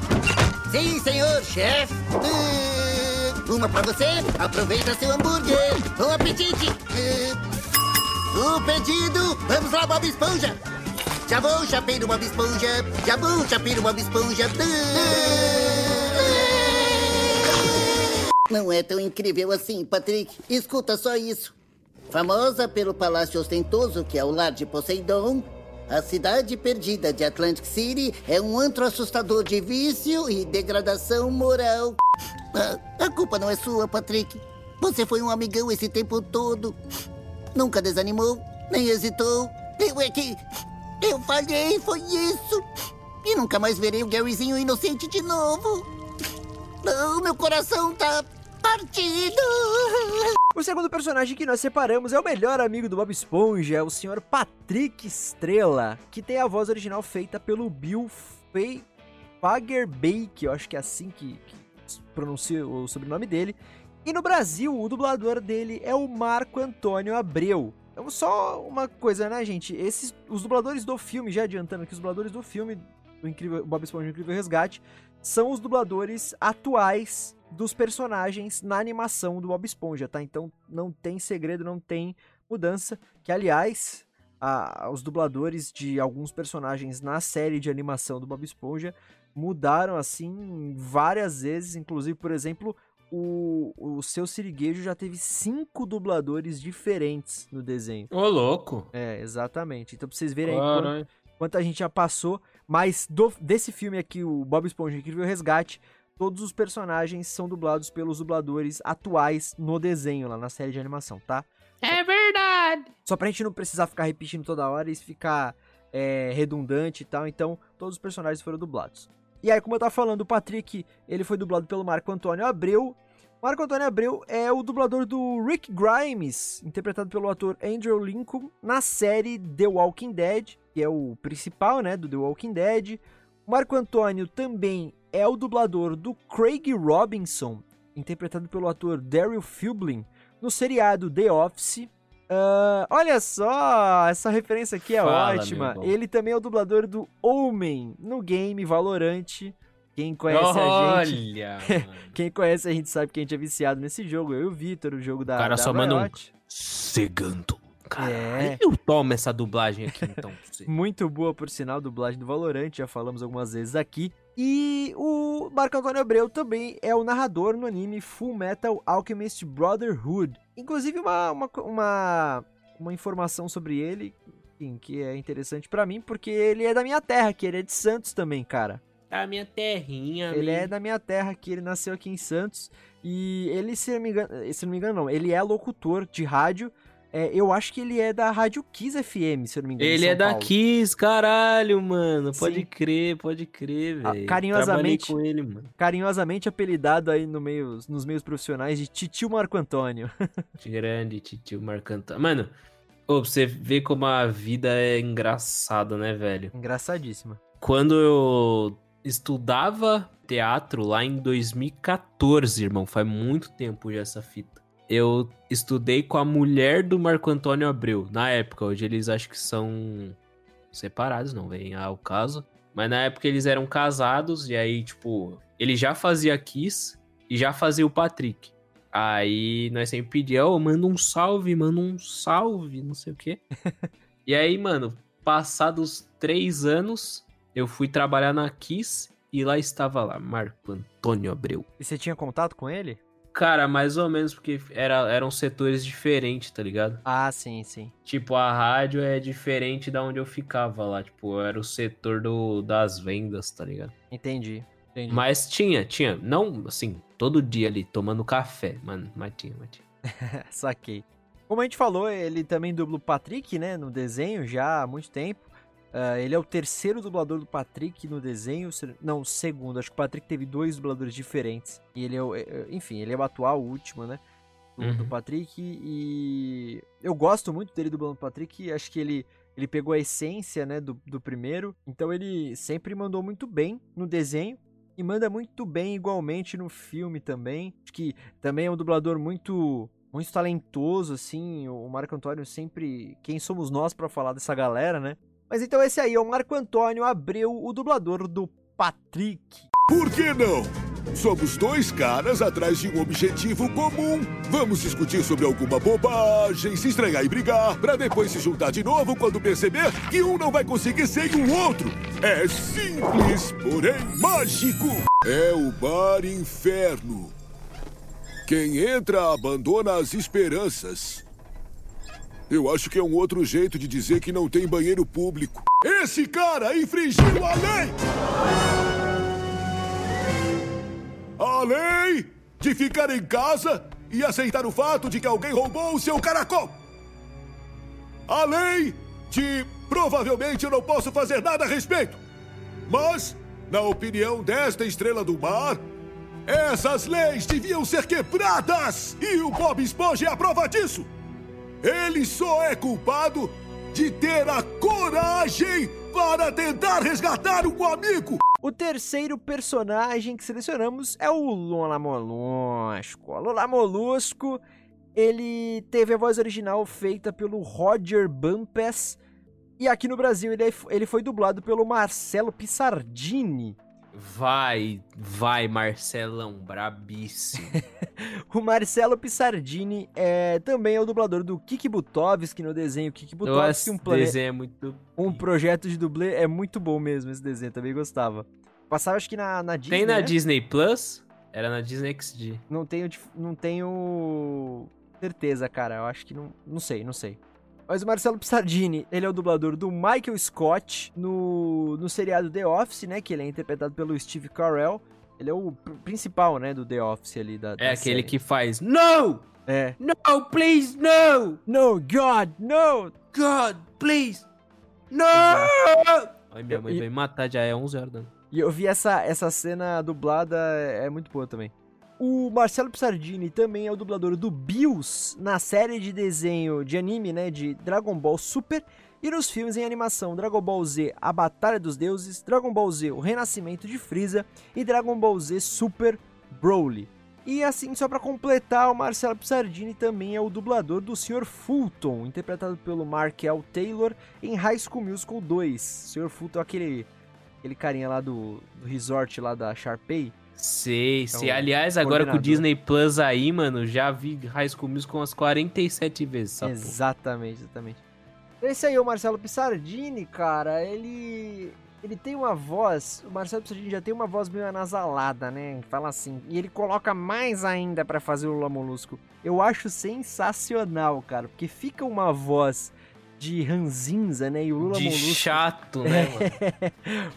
Sim, senhor chefe! Uh, uma pra você, aproveita seu hambúrguer! Bom apetite! Uh, o pedido! Vamos lá, Bob Esponja! Já vou, chapeiro Bob Esponja! Já vou, chapeiro Bob Esponja! Não é tão incrível assim, Patrick. Escuta só isso. Famosa pelo palácio ostentoso que é o lar de Poseidon, a cidade perdida de Atlantic City é um antro assustador de vício e degradação moral. A, a culpa não é sua, Patrick. Você foi um amigão esse tempo todo. Nunca desanimou, nem hesitou. Eu é que. Eu falhei, foi isso. E nunca mais verei o Garyzinho inocente de novo. O meu coração tá partido. O segundo personagem que nós separamos é o melhor amigo do Bob Esponja, é o Sr. Patrick Estrela, que tem a voz original feita pelo Bill Fagerbake, eu acho que é assim que, que pronuncia o sobrenome dele. E no Brasil, o dublador dele é o Marco Antônio Abreu. Então, só uma coisa, né, gente? Esses, os dubladores do filme, já adiantando aqui, os dubladores do filme do incrível, Bob Esponja Incrível Resgate, são os dubladores atuais dos personagens na animação do Bob Esponja, tá? Então não tem segredo, não tem mudança. Que aliás, a, os dubladores de alguns personagens na série de animação do Bob Esponja mudaram assim várias vezes, inclusive, por exemplo, o, o seu Siriguejo já teve cinco dubladores diferentes no desenho. Ô, louco! É, exatamente. Então, pra vocês verem aí quanto, quanto, a gente já passou. Mas do, desse filme aqui, o Bob Esponja Incrível Resgate, todos os personagens são dublados pelos dubladores atuais no desenho, lá na série de animação, tá? É verdade! Só pra gente não precisar ficar repetindo toda hora e ficar é, redundante e tal, então todos os personagens foram dublados. E aí, como eu tava falando, o Patrick, ele foi dublado pelo Marco Antônio Abreu. Marco Antônio Abreu é o dublador do Rick Grimes, interpretado pelo ator Andrew Lincoln, na série The Walking Dead, que é o principal, né, do The Walking Dead. Marco Antônio também é o dublador do Craig Robinson, interpretado pelo ator Daryl Fublin, no seriado The Office. Uh, olha só, essa referência aqui é Fala, ótima. Ele também é o dublador do Omen no game Valorant. Quem conhece Olha, a gente. <laughs> Quem conhece a gente sabe que a gente é viciado nesse jogo. Eu e o Vitor, o jogo da. O cara da só manda um Riot. Segando. Caralho, É. eu tomo essa dublagem aqui então. Muito boa, por sinal, dublagem do Valorant, já falamos algumas vezes aqui. E o Marco Antônio Abreu também é o narrador no anime Full Metal Alchemist Brotherhood. Inclusive, uma, uma, uma, uma informação sobre ele, que é interessante pra mim, porque ele é da minha terra, que ele é de Santos também, cara. A minha terrinha. Ele é amigo. da minha terra, que ele nasceu aqui em Santos. E ele, se não me engano, se não me engano, não, ele é locutor de rádio. É, eu acho que ele é da Rádio Kiss FM, se eu não me engano. Ele é da Paulo. Kiss, caralho, mano. Pode Sim. crer, pode crer, Ah, velho. carinhosamente- Trabalhei com ele, mano. carinhosamente apelidado aí no meio, nos meios profissionais de Titio Marco Antônio. <laughs> Grande, titio Marcantão. Mano, ô, pra você ver como a vida é engraçada, né, velho? Engraçadíssima. Quando eu estudava teatro lá em 2014, irmão, faz muito tempo já essa fita. Eu estudei com a mulher do Marco Antônio Abreu, na época. Hoje eles acho que são separados, não vem ao caso. Mas na época eles eram casados, e aí, tipo, ele já fazia Kiss e já fazia o Patrick. Aí nós sempre pedíamos, ô, manda um salve, manda um salve, não sei o quê. <laughs> e aí, mano, passados três anos, eu fui trabalhar na Kiss e lá estava lá, Marco Antônio Abreu. E você tinha contato com ele? Cara, mais ou menos, porque era, eram setores diferentes, tá ligado? Ah, sim, sim. Tipo, a rádio é diferente da onde eu ficava lá. Tipo, era o setor do, das vendas, tá ligado? Entendi. Entendi. Mas tinha, tinha. Não, assim, todo dia ali, tomando café, mano. Mas tinha, mas tinha. <laughs> Saquei. Como a gente falou, ele também dubla o Patrick, né, no desenho já há muito tempo. Ah, ele é o terceiro dublador do Patrick no desenho. se- Não, o segundo. Acho que o Patrick teve dois dubladores diferentes. E ele é, o- é, é, enfim, ele é o atual, o último, né? Do, do Uhum. Patrick. E eu gosto muito dele dublando o Patrick. Acho que ele Ele pegou a essência, né, do, do primeiro. Então ele sempre mandou muito bem no desenho. E manda muito bem igualmente no filme também. Acho que também é um dublador muito muito talentoso, assim. O Marco Antônio sempre. Quem somos nós para falar dessa galera, né? Mas então esse aí é o Marco Antônio Abreu, o dublador do Patrick. Por que não? Somos dois caras atrás de um objetivo comum. Vamos discutir sobre alguma bobagem, se estranhar e brigar, para depois se juntar de novo quando perceber que um não vai conseguir sem o outro. É simples, porém mágico. É o Bar Inferno. Quem entra abandona as esperanças. Eu acho que é um outro jeito de dizer que não tem banheiro público. Esse cara infringiu a lei! A lei de ficar em casa e aceitar o fato de que alguém roubou o seu caracol. A lei de provavelmente eu não posso fazer nada a respeito. Mas, na opinião desta estrela do mar, essas leis deviam ser quebradas! E o Bob Esponja é a prova disso! Ele só é culpado de ter a coragem para tentar resgatar um amigo! O terceiro personagem que selecionamos é o Lula Molusco. O Lula Molusco, ele teve a voz original feita pelo Roger Bumpes e aqui no Brasil ele, é ele foi dublado pelo Marcelo Pissardini. Vai, vai, Marcelão, brabíssimo. <laughs> o Marcelo Pissardini é, também é o dublador do Kiki Butovski no desenho Kiki Butovski. Um plane... desenho é muito... Um projeto de dublê, é muito bom mesmo esse desenho, também gostava. Passava acho que na, na Disney, Tem na né? Disney Plus? Era na Disney XD. Não tenho, não tenho certeza, cara, eu acho que não, não sei, não sei. Mas o Marcelo Pissardini, ele é o dublador do Michael Scott no, no seriado The Office, né? Que ele é interpretado pelo Steve Carell. Ele é o principal, né, do The Office ali da, da É aquele série. que faz No! É. No, please, no! No, God, no! God, please! No! Ai, minha mãe vai me matar, já é 11 horas da E eu vi essa, essa cena dublada, é muito boa também. O Marcelo Pissardini também é o dublador do Bills na série de desenho de anime, né, de Dragon Ball Super e nos filmes em animação Dragon Ball Z A Batalha dos Deuses, Dragon Ball Z O Renascimento de Frieza e Dragon Ball Z Super Broly. E assim, só para completar, o Marcelo Pissardini também é o dublador do Sr. Fulton, interpretado pelo Mark. Taylor em High School Musical 2. O Sr. Fulton é aquele, aquele carinha lá do, do resort lá da Sharpay. Sei, é sei. Aliás, agora com o Disney Plus aí, mano, já vi High School Musical umas 47 vezes. Exatamente, exatamente. Esse aí, é o Marcelo Pissardini, cara, ele ele tem uma voz, o Marcelo Pissardini já tem uma voz meio anasalada, né? Fala assim. E ele coloca mais ainda para fazer o Lula Molusco. Eu acho sensacional, cara, porque fica uma voz de ranzinza, né? E o Lula de Molusco. chato, né,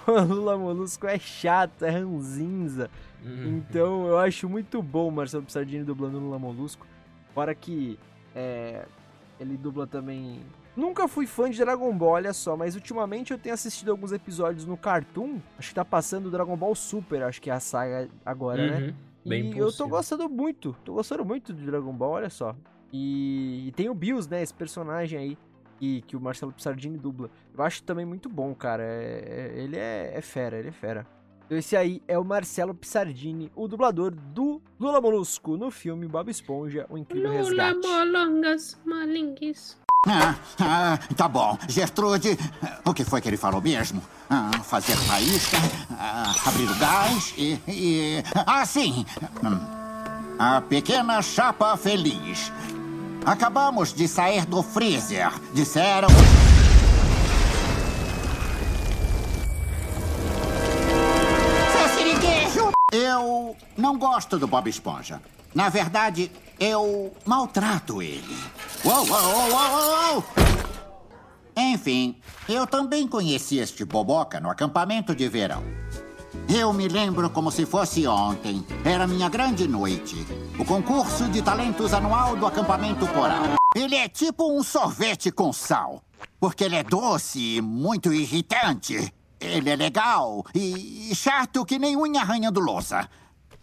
mano? <laughs> o Lula Molusco é chato, é ranzinza. Uhum. Então eu acho muito bom o Marcelo Pissardini dublando Lula Molusco. Fora que é, ele dubla também. Nunca fui fã de Dragon Ball, olha só, mas ultimamente eu tenho assistido alguns episódios no Cartoon. Acho que tá passando Dragon Ball Super, acho que é a saga agora, né? uhum. né? Bem e eu tô gostando muito, tô gostando muito de Dragon Ball, olha só. E, e tem o Bills, né? Esse personagem aí e que o Marcelo Pissardini dubla. Eu acho também muito bom, cara. É, é, ele é, é, fera, ele é fera. Então esse aí é o Marcelo Pissardini, o dublador do Lula Molusco no filme Bob Esponja, O Incrível Lula Resgate. Molongas Malingues. Ah, ah, tá bom. Gertrude, o que foi que ele falou mesmo? Ah, fazer faísca, ah, abrir o gás e... e... Ah, sim! Hum. A pequena chapa feliz. Acabamos de sair do freezer. Disseram. Eu não gosto do Bob Esponja. Na verdade, eu maltrato ele. Uou, uou, uou, uou! Enfim, eu também conheci este boboca no acampamento de verão. Eu me lembro como se fosse ontem. Era minha grande noite. O concurso de talentos anual do acampamento coral. Ele é tipo um sorvete com sal. Porque ele é doce e muito irritante. Ele é legal e chato que nem unha arranhando louça.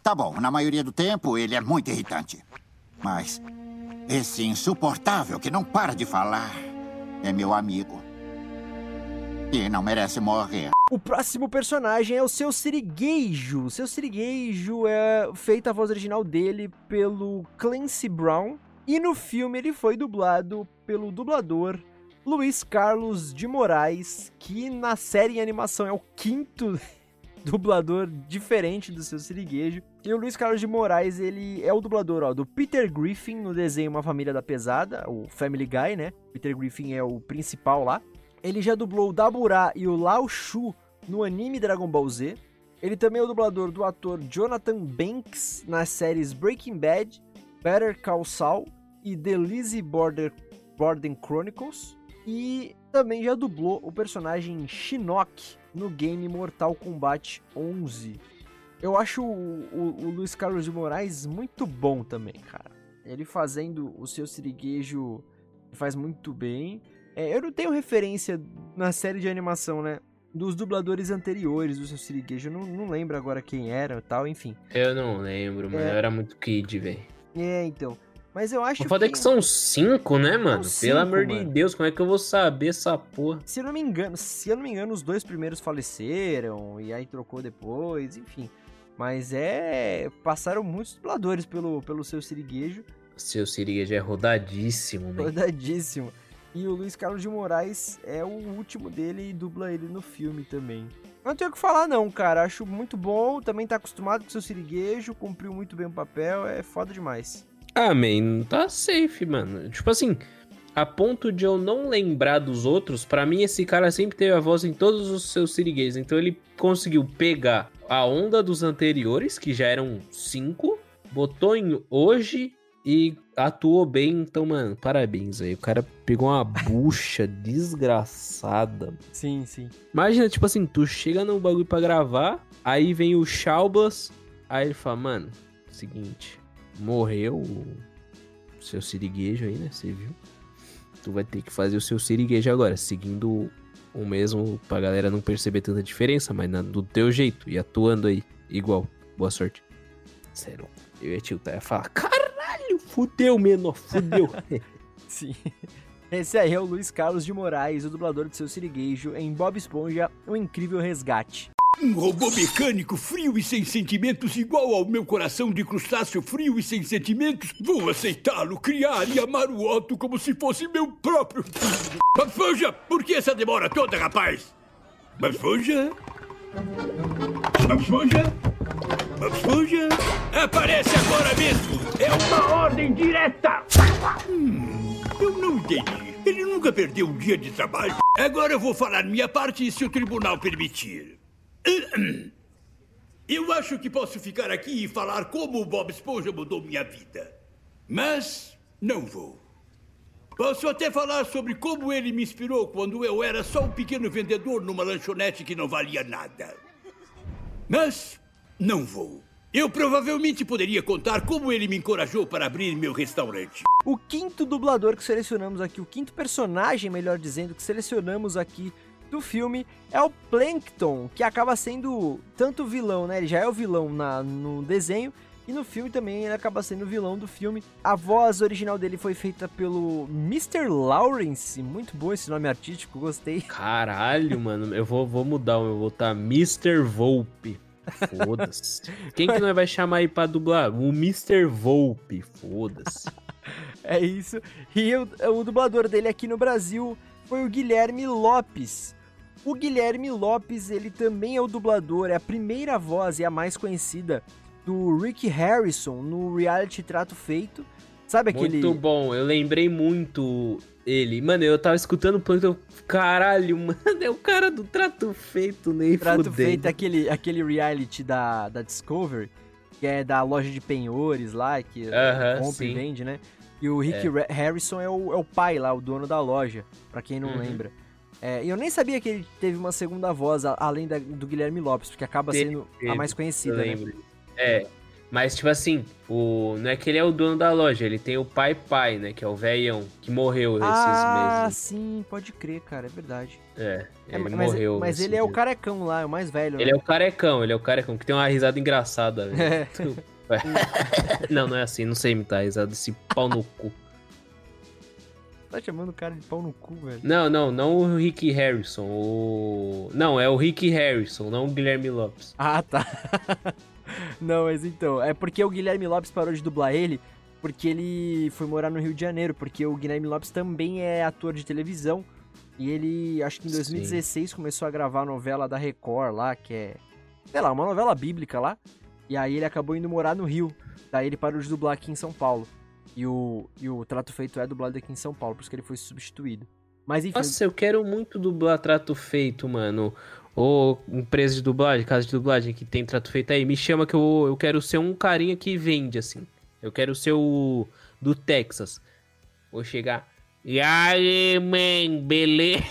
Tá bom, na maioria do tempo ele é muito irritante. Mas esse insuportável que não para de falar é meu amigo. E não merece morrer. O próximo personagem é o seu Sirigueijo. O seu Sirigueijo é feita a voz original dele pelo Clancy Brown. E no filme ele foi dublado pelo dublador Luiz Carlos de Moraes, que na série em animação é o quinto <laughs> dublador diferente do seu Sirigueijo. E o Luiz Carlos de Moraes, ele é o dublador ó, do Peter Griffin no desenho Uma Família da Pesada, o Family Guy, né? Peter Griffin é o principal lá. Ele já dublou o Daburá e o Lao Shu no anime Dragon Ball Z. Ele também é o dublador do ator Jonathan Banks nas séries Breaking Bad, Better Call Saul e The Lizzie Border, Borden Chronicles. E também já dublou o personagem Shinnok no game Mortal Kombat 11. Eu acho o, o, o Luiz Carlos de Moraes muito bom também, cara. Ele fazendo o seu siriguejo faz muito bem. É, eu não tenho referência na série de animação, né? Dos dubladores anteriores do seu siriguejo. Eu não, não lembro agora quem era e tal, enfim. Eu não lembro, mano. É. Eu era muito kid, velho. É, então. Mas eu acho O foda é que são cinco, né, mano? São Pelo cinco, amor de mano. Deus, como é que eu vou saber essa porra? Se eu não me engano, se eu não me engano, os dois primeiros faleceram e aí trocou depois, enfim. Mas é. Passaram muitos dubladores pelo, pelo seu siriguejo. Seu Siriguejo é rodadíssimo, mano. Rodadíssimo. E o Luiz Carlos de Moraes é o último dele e dubla ele no filme também. Não tenho o que falar, não, cara. Acho muito bom. Também tá acostumado com seu siriguejo. Cumpriu muito bem o papel. É foda demais. Ah, man, tá safe, mano. Tipo assim, a ponto de eu não lembrar dos outros, pra mim esse cara sempre teve a voz em todos os seus siriguês. Então ele conseguiu pegar a onda dos anteriores, que já eram cinco, botou em hoje e atuou bem. Então, mano, parabéns aí. O cara pegou uma bucha <laughs> desgraçada. Sim, sim. Imagina, tipo assim, tu chega no bagulho pra gravar, aí vem o Shaubas, aí ele fala, mano, seguinte, morreu o seu siriguejo aí, né? Você viu? Tu vai ter que fazer o seu siriguejo agora, seguindo o mesmo pra galera não perceber tanta diferença, mas na- do teu jeito e atuando aí igual. Boa sorte. Sério, eu ia tiltar, ia falar, caralho, fudeu, menor, fudeu. <laughs> Sim. Esse aí é o Luiz Carlos de Moraes, o dublador de seu siriguejo em Bob Esponja, O Incrível Resgate. Um robô mecânico frio e sem sentimentos igual ao meu coração de crustáceo frio e sem sentimentos. Vou aceitá-lo, criar e amar o Otto como se fosse meu próprio filho. Bob Esponja, por que essa demora toda, rapaz? Bob Esponja? Bob Esponja? Bob Esponja? Aparece agora mesmo! É uma ordem direta! Hum, eu não entendi. Ele nunca perdeu um dia de trabalho. Agora eu vou falar minha parte se o tribunal permitir. <coughs> Eu acho que posso ficar aqui e falar como o Bob Esponja mudou minha vida. Mas não vou. Posso até falar sobre como ele me inspirou quando eu era só um pequeno vendedor numa lanchonete que não valia nada. Mas não vou. Eu provavelmente poderia contar como ele me encorajou para abrir meu restaurante. O quinto dublador que selecionamos aqui, o quinto personagem, melhor dizendo, que selecionamos aqui do filme é o Plankton, que acaba sendo tanto vilão, né? Ele já é o vilão na, no desenho e no filme também ele acaba sendo o vilão do filme. A voz original dele foi feita pelo Mr. Lawrence, muito bom esse nome artístico, gostei. Caralho, mano, eu vou, vou mudar, eu vou botar Mr. Volpe. Foda-se. Quem que nós vai chamar aí pra dublar? O Mr. Volpe. Foda-se. <laughs> É isso. E o, o dublador dele aqui no Brasil foi o Guilherme Lopes. O Guilherme Lopes, ele também é o dublador, é a primeira voz e a mais conhecida do Rick Harrison no reality Trato Feito. Sabe aquele. Muito bom, eu lembrei muito ele. Mano, eu tava escutando o Plankton. Caralho, <laughs> mano, é o cara do trato feito, nem Trato fudendo. Feito, aquele, aquele reality da, da Discovery, que é da loja de penhores lá, que Aham, compra e sim. vende, né? E o Rick Ra- Harrison é o, é o pai lá, o dono da loja, pra quem não Uhum. lembra. É, e eu nem sabia que ele teve uma segunda voz, além da- do Guilherme Lopes, porque acaba Teve, sendo a mais conhecida, né? É, mas tipo assim, o... não é que ele é o dono da loja, ele tem o pai pai, né? Que é o velhão, que morreu Ah, esses sim, pode crer, cara, é verdade. meses. É, É, ele mas morreu. mas esses ele é o carecão lá, é o mais velho. Ele é o carecão, ele é o carecão, que tem uma risada engraçada, velho. <laughs> É. <laughs> não, não é assim, não sei imitar a risada desse pau no cu. Tá chamando o cara de pau no cu, velho. Não, não, não o Rick Harrison. O... Não, é o Rick Harrison, não o Guilherme Lopes. Ah, tá. <laughs> não, mas então, é porque o Guilherme Lopes parou de dublar ele porque ele foi morar no Rio de Janeiro, porque o Guilherme Lopes também é ator de televisão. E ele, acho que em 2016, Sim. começou a gravar a novela da Record lá, que é, sei lá, uma novela bíblica lá. E aí ele acabou indo morar no Rio. Daí ele parou de dublar aqui em São Paulo. E o, e o Trato Feito é dublado aqui em São Paulo, por isso que ele foi substituído. Mas enfim. Nossa, eu quero muito dublar Trato Feito, mano. Ou empresa de dublagem, casa de dublagem que tem Trato Feito aí, me chama que eu, eu quero ser um carinha que vende, assim. Eu quero ser o do Texas. Vou chegar. E aí, man, beleza?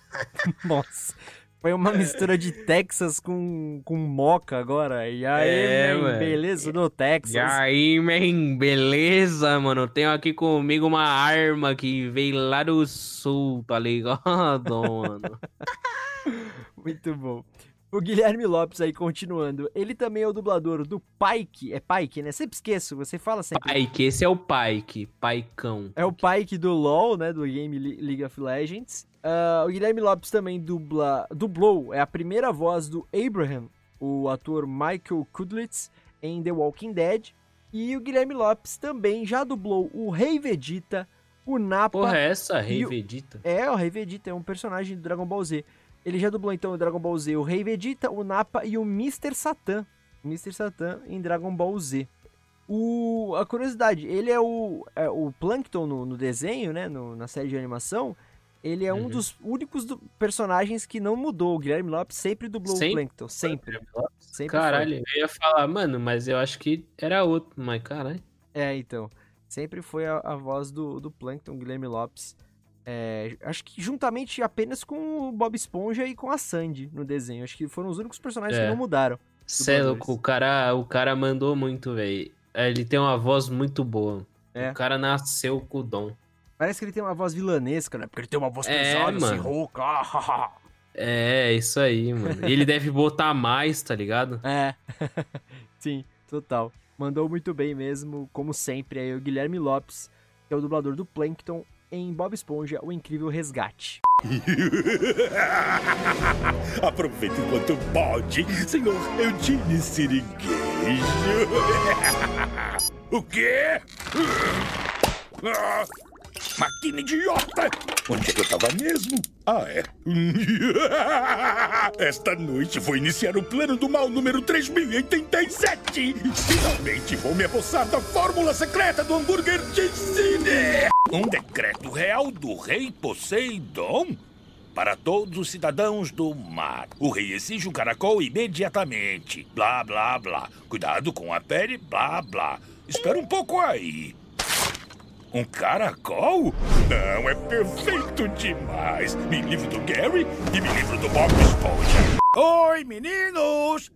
<laughs> Nossa. Foi uma mistura de Texas com, com Moca agora. E aí, é, man, beleza do Texas. E aí, man, beleza, mano? Tenho aqui comigo uma arma que veio lá do sul, tá ligado, <laughs> mano? Muito bom. O Guilherme Lopes aí, continuando. Ele também é o dublador do Pike. É Pike, né? Sempre esqueço, você fala sempre. Pike, esse é o Pike. Paicão. É o Pike do LoL, né? Do game League of Legends. Uh, o Guilherme Lopes também dubla, dublou, é a primeira voz do Abraham, o ator Michael Kudlitz, em The Walking Dead. E o Guilherme Lopes também já dublou o Rei Vegeta, o Nappa. Porra, é essa? Rei Vegeta? O... É, o Rei Vegeta é um personagem do Dragon Ball Z. Ele já dublou então o Dragon Ball Z, o Rei Vegeta, o Nappa e o Mr. Satan. Mr. Satan em Dragon Ball Z. O, a curiosidade, ele é o, é, o Plankton no, no desenho, né? No, na série de animação. Ele é uhum. um dos únicos do, personagens que não mudou. O Guilherme Lopes sempre dublou sempre? o Plankton. Sempre. sempre caralho, foi. eu ia falar, mano, mas eu acho que era outro, mas caralho. É, então. Sempre foi a, a voz do, do Plankton, Guilherme Lopes. É, acho que juntamente apenas com o Bob Esponja e com a Sandy no desenho. Acho que foram os únicos personagens é. que não mudaram. Cê é louco, o cara, o cara mandou muito, velho. É, ele tem uma voz muito boa. É. O cara nasceu com o dom. Parece que ele tem uma voz vilanesca, né? Porque ele tem uma voz é, pesada, assim, rouca. é, isso aí, mano. Ele deve botar mais, tá ligado? É. <laughs> Sim, total. Mandou muito bem mesmo, como sempre, aí o Guilherme Lopes, que é o dublador do Plankton em Bob Esponja, O Incrível Resgate. <laughs> Aproveita enquanto pode, senhor Eugene Sirigueijo. <laughs> o quê? Máquina idiota! Onde é que eu tava mesmo? Ah, é. <laughs> Esta noite vou iniciar o plano do mal número 3087! Finalmente vou me apossar da fórmula secreta do hambúrguer de Cine! Um decreto real do rei Poseidon? Para todos os cidadãos do mar. O rei exige um caracol imediatamente. Blá, blá, blá. Cuidado com a pele, blá, blá. Espera um pouco aí. Um caracol? Não, é perfeito demais. Me livro do Gary e me livro do Bob Esponja. Oi, meninos!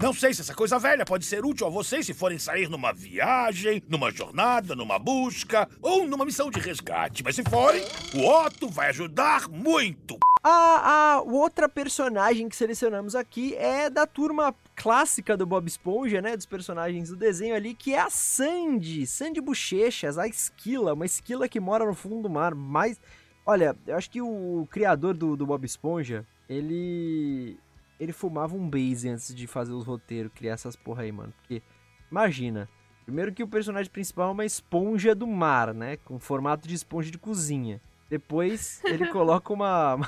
Não sei se essa coisa velha pode ser útil a vocês se forem sair numa viagem, numa jornada, numa busca ou numa missão de resgate. Mas se forem, o Otto vai ajudar muito. A, a outra personagem que selecionamos aqui é da turma clássica do Bob Esponja, né? Dos personagens do desenho ali, que é a Sandy. Sandy Bochechas, a esquila. Uma esquila que mora no fundo do mar. Mas, olha, eu acho que o criador do, do Bob Esponja, ele. Ele fumava um base antes de fazer os roteiros, criar essas porra aí, mano. Porque, imagina. Primeiro que o personagem principal é uma esponja do mar, né? Com formato de esponja de cozinha. Depois ele <laughs> coloca uma,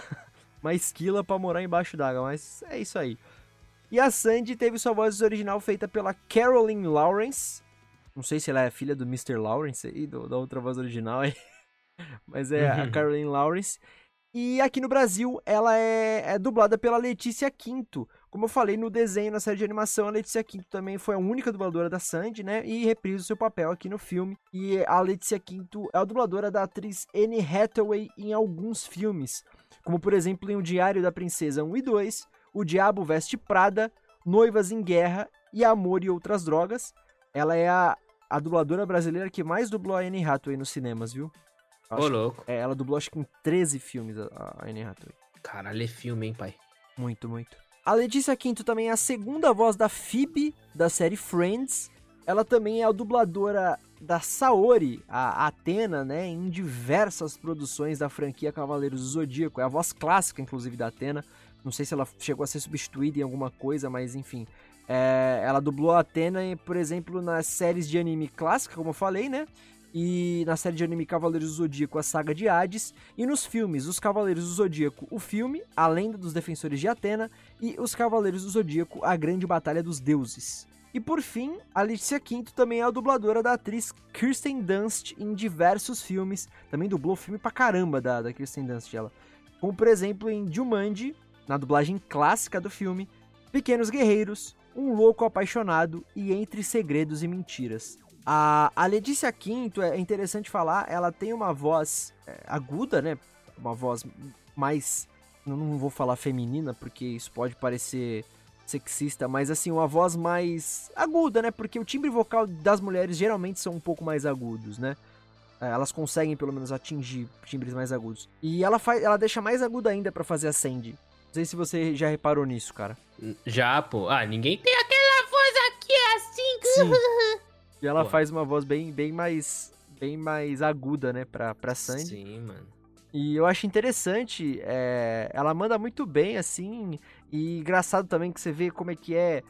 uma esquila para morar embaixo d'água, mas é isso aí. E a Sandy teve sua voz original feita pela Carolyn Lawrence. Não sei se ela é filha do Mr. Lawrence aí, do, da outra voz original aí. <laughs> Mas é a Carolyn Lawrence. E aqui no Brasil, ela é, é, dublada pela Letícia Quinto. Como eu falei no desenho, na série de animação, a Letícia Quinto também foi a única dubladora da Sandy, né? E reprisa o seu papel aqui no filme. E a Letícia Quinto é a dubladora da atriz Anne Hathaway em alguns filmes. Como, por exemplo, em O Diário da Princesa 1 e 2, O Diabo Veste Prada, Noivas em Guerra e Amor e Outras Drogas. Ela é a, a dubladora brasileira que mais dublou a Anne Hathaway nos cinemas, viu? Ô, louco. É, ela dublou acho que em 13 filmes a, a Anne Hathaway. Caralho, é filme, hein, pai? Muito, muito. A Letícia Quinto também é a segunda voz da Phoebe, da série Friends. Ela também é a dubladora da Saori, a Atena, né, em diversas produções da franquia Cavaleiros do Zodíaco. É a voz clássica, inclusive, da Atena. Não sei se ela chegou a ser substituída em alguma coisa, mas enfim. É, ela dublou a Atena, por exemplo, nas séries de anime clássica, como eu falei, né? E na série de anime Cavaleiros do Zodíaco, a saga de Hades. E nos filmes, Os Cavaleiros do Zodíaco, o filme, A Lenda dos Defensores de Atena. E Os Cavaleiros do Zodíaco, A Grande Batalha dos Deuses. E por fim, Alicia Quinto também é a dubladora da atriz Kirsten Dunst em diversos filmes. Também dublou filme pra caramba da, da Kirsten Dunst, ela. Como por exemplo em Jumanji, na dublagem clássica do filme, Pequenos Guerreiros, Um Louco Apaixonado e Entre Segredos e Mentiras. A, a Letícia Quinto, é interessante falar, ela tem uma voz é, aguda, né? Uma voz mais. Não vou falar feminina, porque isso pode parecer sexista, mas assim, uma voz mais aguda, né? Porque o timbre vocal das mulheres geralmente são um pouco mais agudos, né? É, elas conseguem pelo menos atingir timbres mais agudos. E ela faz, ela deixa mais aguda ainda para fazer a Sandy. Não sei se você já reparou nisso, cara. Já, pô. Ah, ninguém tem aquela voz aqui assim. Sim. <laughs> E ela pô. faz uma voz bem, bem mais bem mais aguda, né, pra, pra Sandy. Sim, mano. E eu acho interessante, é, ela manda muito bem, assim, e engraçado também que você vê como é que é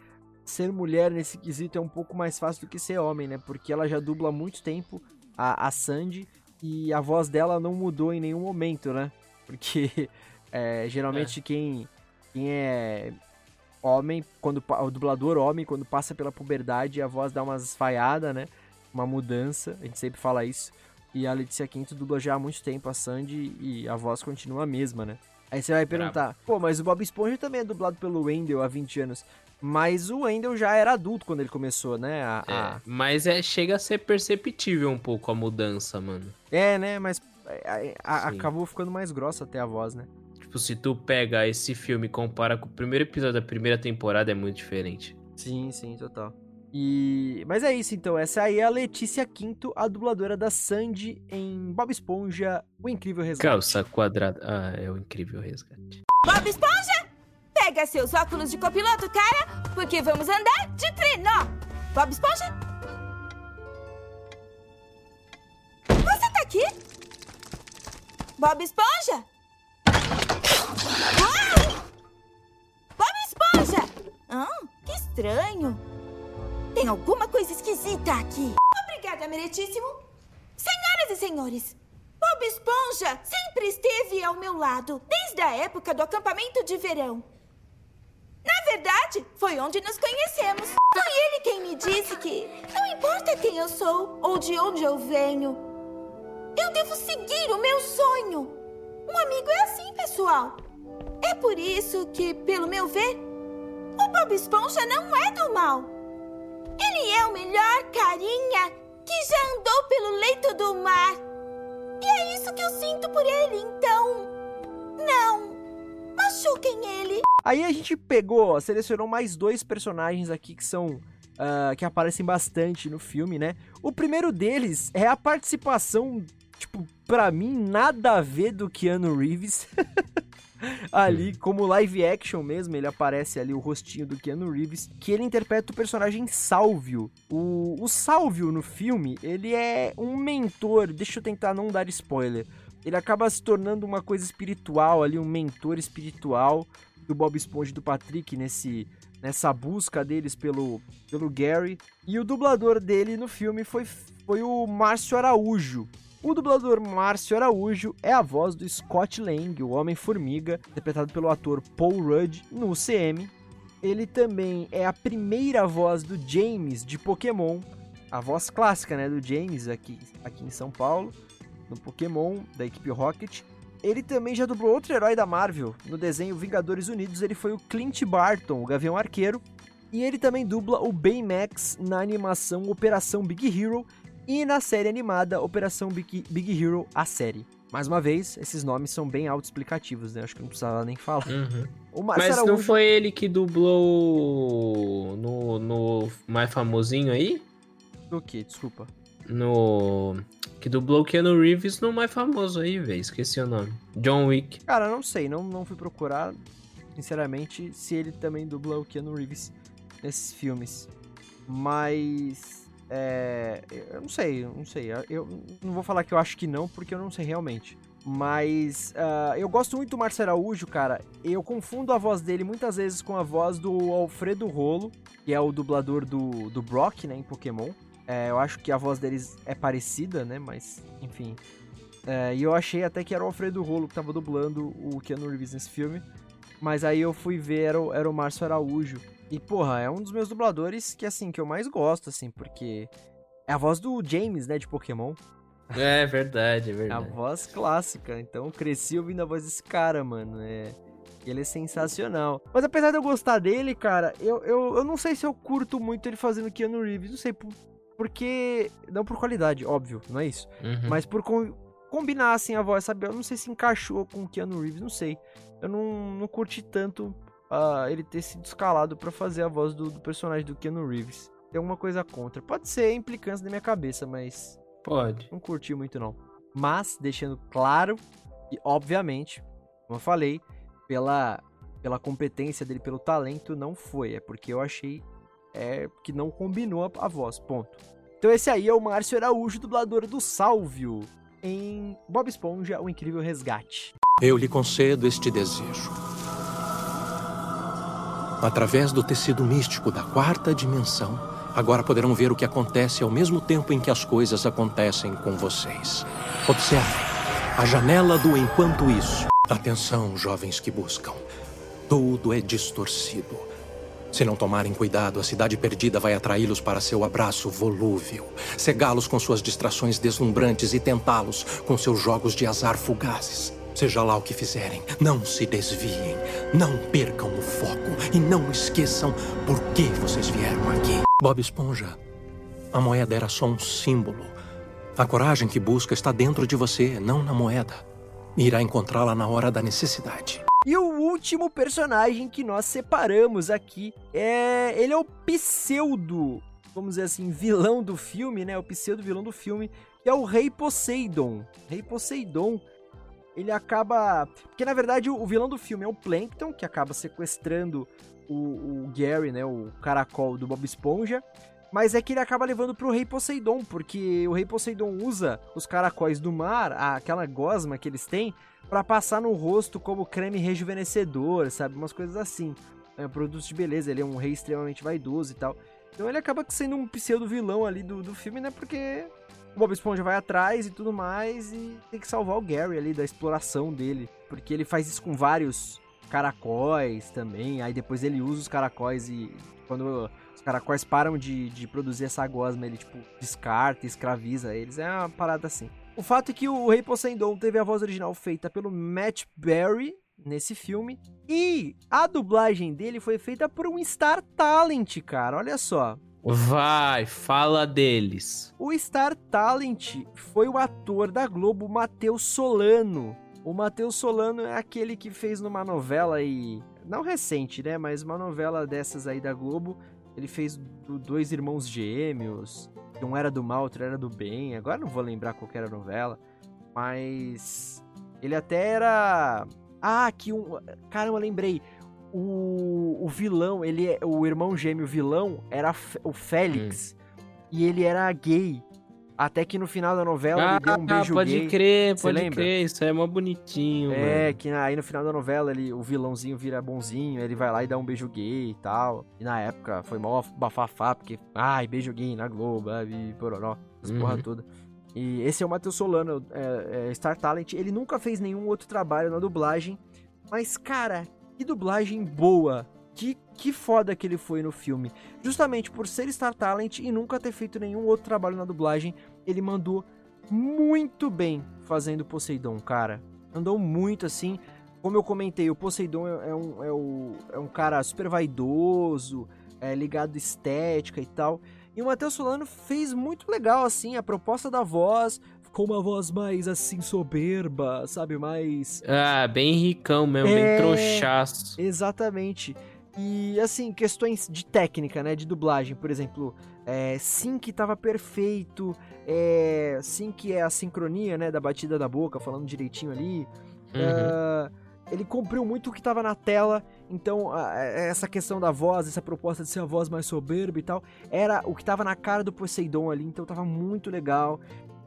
ser mulher nesse quesito é um pouco mais fácil do que ser homem, né? Porque ela já dubla há muito tempo a, a Sandy e a voz dela não mudou em nenhum momento, né? Porque é, geralmente é. Quem, quem é homem, quando o dublador homem, quando passa pela puberdade, a voz dá umas falhadas, né? Uma mudança, a gente sempre fala isso. E a Letícia Quinto dubla já há muito tempo a Sandy e a voz continua a mesma, né? Aí você vai perguntar, pô, mas o Bob Esponja também é dublado pelo Wendell há 20 anos. Mas o Wendell já era adulto quando ele começou, né? A, é, a... Mas é, chega a ser perceptível um pouco a mudança, mano. É, né? Mas é, a, a, acabou ficando mais grossa até a voz, né? Tipo, se tu pega esse filme e compara com o primeiro episódio da primeira temporada, é muito diferente. Sim, sim, total. E... Mas é isso então, essa aí é a Letícia Quinto, a dubladora da Sandy em Bob Esponja, O Incrível Resgate. Calça quadrada. Ah, é o Incrível Resgate. Bob Esponja, pega seus óculos de copiloto, cara, porque vamos andar de trenó. Bob Esponja? Você tá aqui? Bob Esponja? Bob Esponja! Ah, que estranho. Tem alguma coisa esquisita aqui. Obrigada, meritíssimo. Senhoras e senhores, Bob Esponja sempre esteve ao meu lado, desde a época do acampamento de verão. Na verdade, foi onde nos conhecemos. Foi ele quem me disse que não importa quem eu sou ou de onde eu venho, eu devo seguir o meu sonho. Um amigo é assim, pessoal. É por isso que, pelo meu ver, o Bob Esponja não é do mal. Ele é o melhor carinha que já andou pelo leito do mar. E é isso que eu sinto por ele, então. Não. Machuquem ele. Aí a gente pegou, selecionou mais dois personagens aqui que são. Uh, que aparecem bastante no filme, né? O primeiro deles é a participação, tipo, pra mim, nada a ver do Keanu Reeves. <laughs> ali como live action mesmo, ele aparece ali o rostinho do Keanu Reeves, que ele interpreta o personagem Salvio. O, o Salvio no filme, ele é um mentor, deixa eu tentar não dar spoiler. Ele acaba se tornando uma coisa espiritual ali, um mentor espiritual do Bob Esponja e do Patrick nesse nessa busca deles pelo, pelo Gary. E o dublador dele no filme foi, foi o Márcio Araújo. O dublador Márcio Araújo é a voz do Scott Lang, o Homem-Formiga, interpretado pelo ator Paul Rudd no UCM. Ele também é a primeira voz do James de Pokémon, a voz clássica né, do James aqui, aqui em São Paulo, no Pokémon, da equipe Rocket. Ele também já dublou outro herói da Marvel. No desenho Vingadores Unidos, ele foi o Clint Barton, o Gavião Arqueiro. E ele também dubla o Baymax na animação Operação Big Hero e na série animada Operação Big, Big Hero, a série. Mais uma vez, esses nomes são bem autoexplicativos, né? Acho que não precisava nem falar. Uhum. Mas Araújo... não foi ele que dublou no, no mais famosinho aí? No que? Desculpa. No. Que dublou o Keanu Reeves no mais famoso aí, velho. Esqueci o nome. John Wick. Cara, não sei. Não, não fui procurar, sinceramente, se ele também dublou o Keanu Reeves nesses filmes. Mas É, eu não sei, não sei. Eu não vou falar que eu acho que não, porque eu não sei realmente. Mas uh, eu gosto muito do Márcio Araújo, cara. Eu confundo a voz dele muitas vezes com a voz do Alfredo Rolo, que é o dublador do, do Brock, né, em Pokémon. É, eu acho que a voz deles é parecida, né, mas enfim. É, e eu achei até que era o Alfredo Rolo que tava dublando o Keanu Reeves nesse filme. Mas aí eu fui ver, era o, era o Márcio Araújo. E, porra, é um dos meus dubladores que, assim, que eu mais gosto, assim, porque é a voz do James, né, de Pokémon. É verdade, é verdade. <laughs> É a voz clássica. Então eu cresci ouvindo a voz desse cara, mano. É... Ele é sensacional. Mas apesar de eu gostar dele, cara, eu, eu, eu não sei se eu curto muito ele fazendo Keanu Reeves. Não sei, por, porque. Não por qualidade, óbvio, não é isso. Uhum. Mas por com, combinar assim a voz, sabe? Eu não sei se encaixou com o Keanu Reeves, não sei. Eu não, não curti tanto uh, ele ter sido escalado para fazer a voz do, do personagem do Keanu Reeves. Tem alguma coisa contra. Pode ser implicância da minha cabeça, mas Pode. Não curti muito, não. Mas, deixando claro, e obviamente, como eu falei, pela, pela competência dele, pelo talento, não foi. É porque eu achei é, que não combinou a, a voz. Ponto. Então esse aí é o Márcio Araújo, dublador do Sálvio, em Bob Esponja, O Incrível Resgate. Eu lhe concedo este desejo. Através do tecido místico da quarta dimensão, Agora poderão ver o que acontece ao mesmo tempo em que as coisas acontecem com vocês. Observem a janela do enquanto isso. Atenção, jovens que buscam. Tudo é distorcido. Se não tomarem cuidado, a cidade perdida vai atraí-los para seu abraço volúvel, cegá-los com suas distrações deslumbrantes e tentá-los com seus jogos de azar fugazes. Seja lá o que fizerem, não se desviem, não percam o foco e não esqueçam por que vocês vieram aqui. Bob Esponja, a moeda era só um símbolo. A coragem que busca está dentro de você, não na moeda. Irá encontrá-la na hora da necessidade. E o último personagem que nós separamos aqui é. Ele é o pseudo, vamos dizer assim, vilão do filme, né? O pseudo vilão do filme, que é o Rei Poseidon. Rei Poseidon. Ele acaba. Porque na verdade o vilão do filme é o Plankton, que acaba sequestrando o, o Gary, né, o caracol do Bob Esponja, mas é que ele acaba levando pro Rei Poseidon, porque o Rei Poseidon usa os caracóis do mar, aquela gosma que eles têm, para passar no rosto como creme rejuvenescedor, sabe? Umas coisas assim. É, produtos de beleza, ele é um rei extremamente vaidoso e tal. Então ele acaba sendo um pseudo vilão ali do, do filme, né? Porque o Bob Esponja vai atrás e tudo mais e tem que salvar o Gary ali da exploração dele. Porque ele faz isso com vários caracóis também. Aí depois ele usa os caracóis e quando os caracóis param de, de produzir essa gosma, ele tipo descarta, escraviza eles. É uma parada assim. O fato é que o Rei Poseidon teve a voz original feita pelo Matt Berry nesse filme e a dublagem dele foi feita por um Star Talent, cara. Olha só. Vai, fala deles. O Star Talent foi o ator da Globo Matheus Solano. O Matheus Solano é aquele que fez numa novela aí, não recente, né, mas uma novela dessas aí da Globo. Ele fez do dois irmãos gêmeos, um era do mal, outro era do bem. Agora não vou lembrar qual era a novela, mas ele até era Ah, que um, caramba, lembrei. O, o vilão, ele é o irmão gêmeo vilão era o Félix hum. e ele era gay. Até que no final da novela ah, ele deu um beijo pode gay. crer, Você pode lembra? crer, isso é mó bonitinho, É, mano. que aí no final da novela ele, o vilãozinho vira bonzinho, ele vai lá e dá um beijo gay e tal. E na época foi mó bafafá, porque, ai, beijo gay na Globo, e pororó, essa uhum. porra toda. E esse é o Matheus Solano, é, é Star Talent. Ele nunca fez nenhum outro trabalho na dublagem. Mas, cara, que dublagem boa que, que foda que ele foi no filme. Justamente por ser Star Talent e nunca ter feito nenhum outro trabalho na dublagem, ele mandou muito bem fazendo Poseidon, cara. Andou muito assim. Como eu comentei, o Poseidon é, é um, é, o, é um cara super vaidoso, é ligado à estética e tal. E o Matheus Solano fez muito legal, assim, a proposta da voz, com uma voz mais assim soberba, sabe? Mais. Ah, bem ricão mesmo, é... bem trouxaço. Exatamente. E assim, questões de técnica, né? De dublagem, por exemplo, é, sync tava perfeito, é, sync é a sincronia, né? Da batida da boca, falando direitinho ali. Uhum. Uh, ele cumpriu muito o que tava na tela. Então, a- essa questão da voz, essa proposta de ser a voz mais soberba e tal, era o que tava na cara do Poseidon ali, então tava muito legal.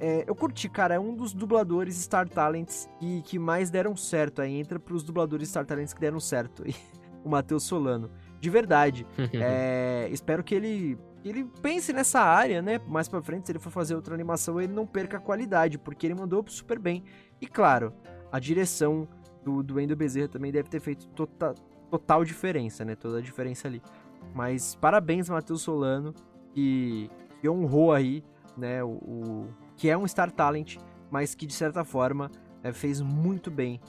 É, eu curti, cara, é um dos dubladores Star Talents que, que mais deram certo. Aí entra pros dubladores Star Talents que deram certo. <laughs> o Matheus Solano. De verdade. <laughs> É, espero que ele, ele pense nessa área, né? Mais pra frente, se ele for fazer outra animação, ele não perca a qualidade, porque ele mandou super bem. E claro, a direção do, do Endo Bezerra também deve ter feito tota- total diferença, né? Toda a diferença ali. Mas parabéns, Matheus Solano, que, que honrou aí, né? O, o- que é um Star Talent, mas que de certa forma é, fez muito bem.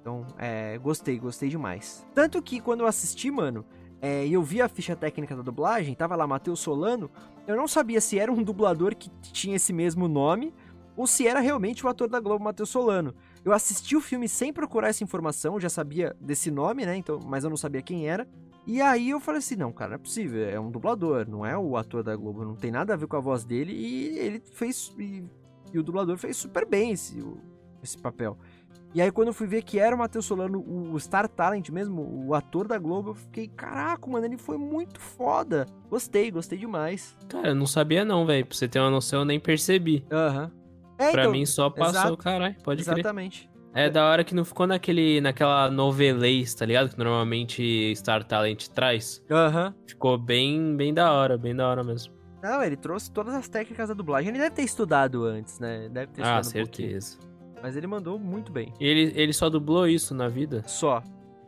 Então, é, gostei, gostei demais. Tanto que quando eu assisti, mano, é, eu vi a ficha técnica da dublagem, tava lá Matheus Solano, eu não sabia se era um dublador que tinha esse mesmo nome ou se era realmente o ator da Globo Matheus Solano. Eu assisti o filme sem procurar essa informação, já sabia desse nome, né? Então, mas eu não sabia quem era. E aí eu falei assim, não, cara, não é possível, é um dublador, não é o ator da Globo, não tem nada a ver com a voz dele e ele fez e, e o dublador fez super bem esse, esse papel. E aí quando eu fui ver que era o Matheus Solano, o Star Talent mesmo, o ator da Globo, eu fiquei, caraca, mano, ele foi muito foda. Gostei, gostei demais. Cara, eu não sabia não, velho. Pra você ter uma noção, eu nem percebi. Aham. É, pra então, mim só passou, exato, caralho. Pode crer. É da hora que não ficou naquele, naquela novelês, tá ligado? Que normalmente Star Talent traz. Aham. Ficou bem, bem da hora, bem da hora mesmo. Não, ele trouxe todas as técnicas da dublagem. Ele deve ter estudado antes, né? Deve ter Ah, estudado um pouquinho. certeza. Mas ele mandou muito bem. Ele, ele só dublou isso na vida? Só.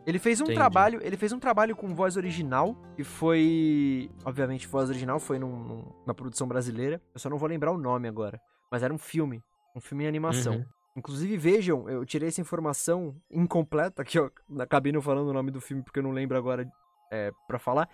Ele fez um Entendi. trabalho, ele fez um trabalho com voz original, que foi, obviamente, voz original foi num- num- na produção brasileira. Eu só não vou lembrar o nome agora, mas era um filme, um filme em animação. Uhum. Inclusive, vejam, eu tirei essa informação incompleta, que eu acabei não falando o nome do filme porque eu não lembro agora é, para falar.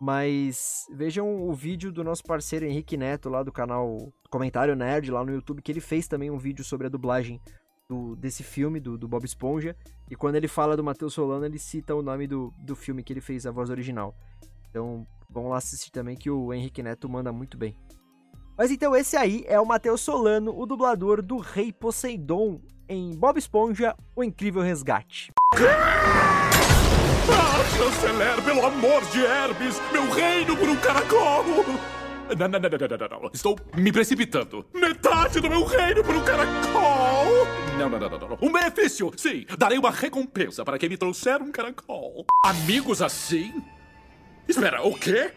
Mas vejam o vídeo do nosso parceiro Henrique Neto, lá do canal Comentário Nerd, lá no YouTube, que ele fez também um vídeo sobre a dublagem do- desse filme, do, do Bob Esponja. E quando ele fala do Matheus Solano, ele cita o nome do, do filme que ele fez, a voz original. Então, vamos lá assistir também, que o Henrique Neto manda muito bem. Mas então esse aí é o Matheus Solano, o dublador do Rei Poseidon em Bob Esponja, O Incrível Resgate. Ah, chanceler, pelo amor de Hermes, meu reino por um caracol! Não, não, não, não, não, não. Estou me precipitando. Metade do meu reino por um caracol! Não, não, não, não, não. Um benefício! Sim, darei uma recompensa para quem me trouxer um caracol. Amigos assim? Espera, o quê?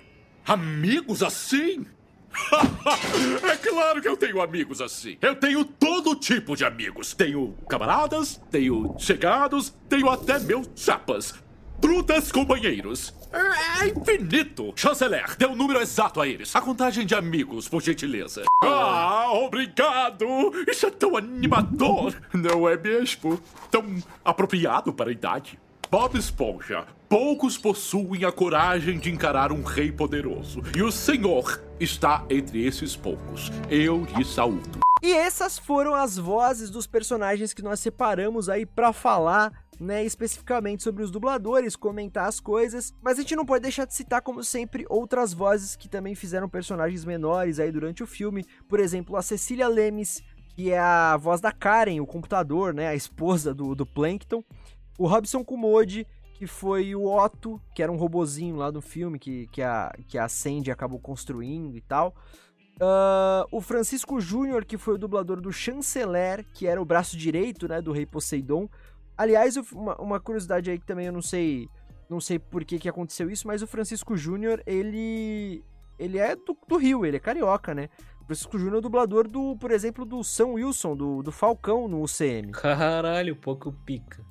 Amigos assim? <laughs> é claro que eu tenho amigos assim. Eu tenho todo tipo de amigos. Tenho camaradas, tenho chegados, tenho até meus chapas. Trutas companheiros. É, é infinito. Chanceler, dê o número exato a eles. A contagem de amigos, por gentileza. Ah, obrigado. Isso é tão animador. Não é mesmo? Tão apropriado para a idade. Bob Esponja. Poucos possuem a coragem de encarar um rei poderoso. E o senhor está entre esses poucos. Eu lhe saúdo. E essas foram as vozes dos personagens que nós separamos aí pra falar, né, especificamente sobre os dubladores, comentar as coisas, mas a gente não pode deixar de citar como sempre outras vozes que também fizeram personagens menores aí durante o filme, por exemplo, a Cecília Lemes, que é a voz da Karen, o computador, né, a esposa do, do Plankton, o Robson Kumodi, que foi o Otto, que era um robozinho lá do filme que, que, a, que a Sandy acabou construindo e tal. Ah, o Francisco Júnior, que foi o dublador do Chanceler, que era o braço direito, né, do Rei Poseidon. Aliás, uma, uma curiosidade aí que também eu não sei, não sei por que, que aconteceu isso, mas o Francisco Júnior, ele ele é do, do Rio, ele é carioca, né? O Francisco Júnior é dublador do, por exemplo, do Sam Wilson, do, do Falcão no UCM. Caralho, pouco pica.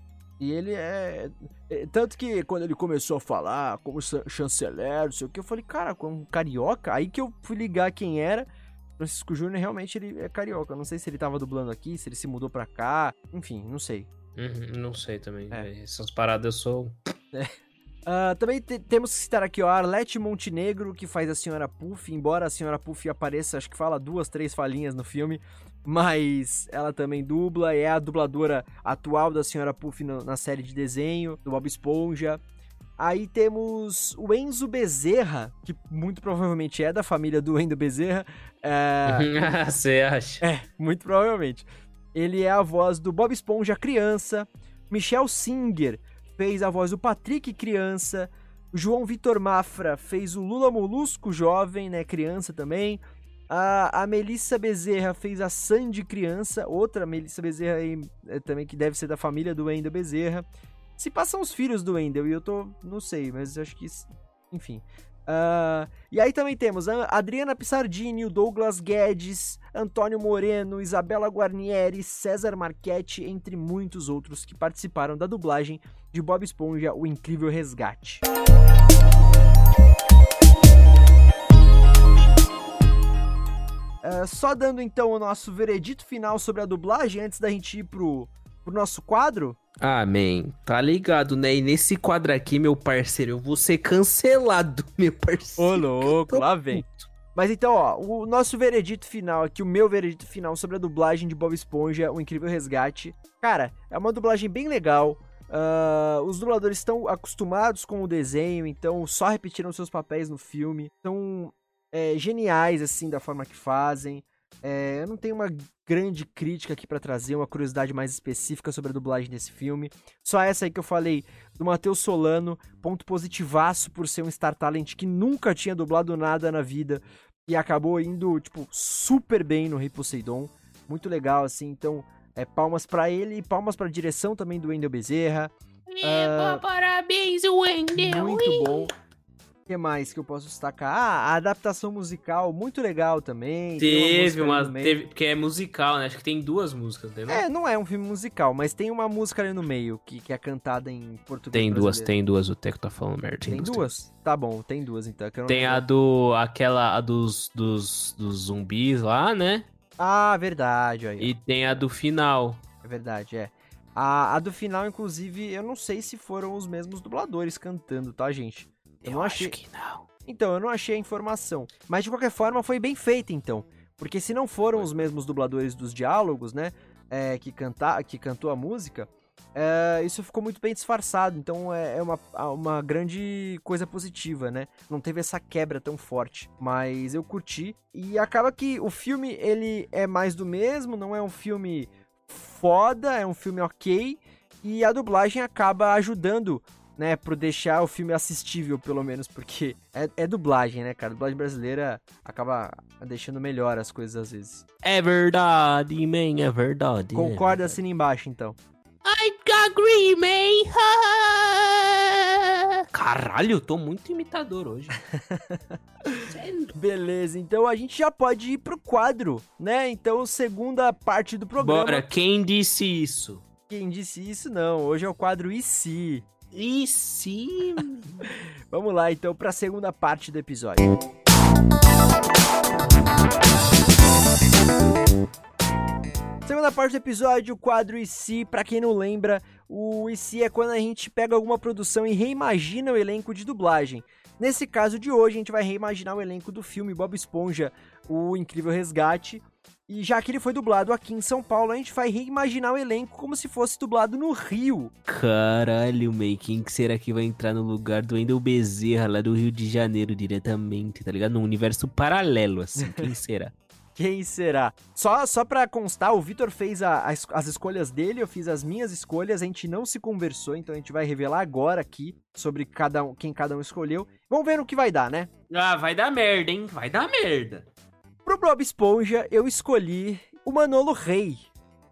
E ele é, é- Tanto que quando ele começou a falar como cha- chanceler, não sei o que, eu falei, cara, com um carioca? Aí que eu fui ligar quem era. Francisco Júnior realmente ele é carioca. Não sei se ele tava dublando aqui, se ele se mudou pra cá. Enfim, não sei. Uhum, não sei também. É. Essas paradas eu sou. Ah, também te- temos que citar aqui ó, a Arlete Montenegro, que faz a Senhora Puff, embora a Senhora Puff apareça, acho que fala duas, três falinhas no filme, mas ela também dubla, é a dubladora atual da Senhora Puff na série de desenho, do Bob Esponja. Aí temos o Enzo Bezerra, que muito provavelmente é da família do Endo Bezerra. É, <laughs> Você acha? é, muito provavelmente. Ele é a voz do Bob Esponja criança, Michel Singer fez a voz do Patrick criança. João Vitor Mafra fez o Lula Molusco jovem, né, criança também. A, a Melissa Bezerra fez a Sandy criança, outra Melissa Bezerra aí, é, também que deve ser da família do Wendel Bezerra. Se passam os filhos do Wendel, e eu tô, não sei, mas acho que, enfim. Uh, e aí também temos a Adriana Pissardini, o Douglas Guedes, Antônio Moreno, Isabela Guarnieri, César Marchetti, entre muitos outros que participaram da dublagem de Bob Esponja, O Incrível Resgate. Uh, só dando então o nosso veredito final sobre a dublagem, antes da gente ir pro, pro nosso quadro. Amém. Tá ligado, né? E nesse quadro aqui, meu parceiro, eu vou ser cancelado, <laughs> meu parceiro. Ô, louco, lá vem. Mas então, ó, o nosso veredito final aqui, o meu veredito final sobre a dublagem de Bob Esponja, O Incrível Resgate. Cara, é uma dublagem bem legal. Uh, os dubladores estão acostumados com o desenho, então só repetiram seus papéis no filme. São é, geniais, assim, da forma que fazem. É, eu não tenho uma grande crítica aqui para trazer, uma curiosidade mais específica sobre a dublagem desse filme. Só essa aí que eu falei do Matheus Solano, ponto positivaço por ser um Star Talent que nunca tinha dublado nada na vida e acabou indo, tipo, super bem no Rei Poseidon. Muito legal, assim. Então, é, palmas para ele e palmas pra direção também do Wendel Bezerra. Epa, uh, parabéns, Wendel! Muito bom. O que mais que eu posso destacar? Ah, a adaptação musical, muito legal também. Teve uma, uma teve, porque é musical, né? Acho que tem duas músicas, entendeu? É, não é um filme musical, mas tem uma música ali no meio que, que é cantada em português. Tem brasileiro. duas, tem duas, o Teco tá falando merda. Tem, tem duas? duas? Tá bom, tem duas então. tem a do, aquela, a dos, dos, dos zumbis lá, né? Ah, verdade. Aí, e tem a do final. É verdade, é. A, a do final, inclusive, eu não sei se foram os mesmos dubladores cantando, tá, gente? Eu, achei... acho que não. Então, eu não achei a informação. Mas de qualquer forma, foi bem feita, então. Porque se não foram os mesmos dubladores dos diálogos, né? É, que, canta... que cantou a música, é, isso ficou muito bem disfarçado. Então é, é uma, uma grande coisa positiva, né? Não teve essa quebra tão forte. Mas eu curti. E acaba que o filme, ele é mais do mesmo, não é um filme foda, é um filme ok. E a dublagem acaba ajudando né, pro deixar o filme assistível, pelo menos, porque é, é dublagem, né, cara? A dublagem brasileira acaba deixando melhor as coisas às vezes. É verdade, man, é verdade. Concorda, é. assina embaixo, então. I agree, man. <laughs> Caralho, eu tô muito imitador hoje. <laughs> Beleza, então a gente já pode ir pro quadro, né? Então, segunda parte do programa. Bora, quem disse isso? Quem disse isso não, hoje é o quadro E se? E sim. <laughs> Vamos lá então para a segunda parte do episódio. Segunda parte do episódio, o quadro IC, para quem não lembra, o IC é quando a gente pega alguma produção e reimagina o elenco de dublagem. Nesse caso de hoje, a gente vai reimaginar o elenco do filme Bob Esponja, O Incrível Resgate, e já que ele foi dublado aqui em São Paulo, a gente vai reimaginar o elenco como se fosse dublado no Rio. Caralho, May, quem que será que vai entrar no lugar do Endel Bezerra, lá do Rio de Janeiro, diretamente, tá ligado? Num universo paralelo, assim, quem <laughs> será? Quem será? Só, só pra constar, o Vitor fez a, as, as escolhas dele, eu fiz as minhas escolhas, a gente não se conversou, então a gente vai revelar agora aqui sobre cada um, quem cada um escolheu. Vamos ver no que vai dar, né? Ah, vai dar merda, hein? Vai dar merda. Pro Bob Esponja, eu escolhi o Manolo Rey.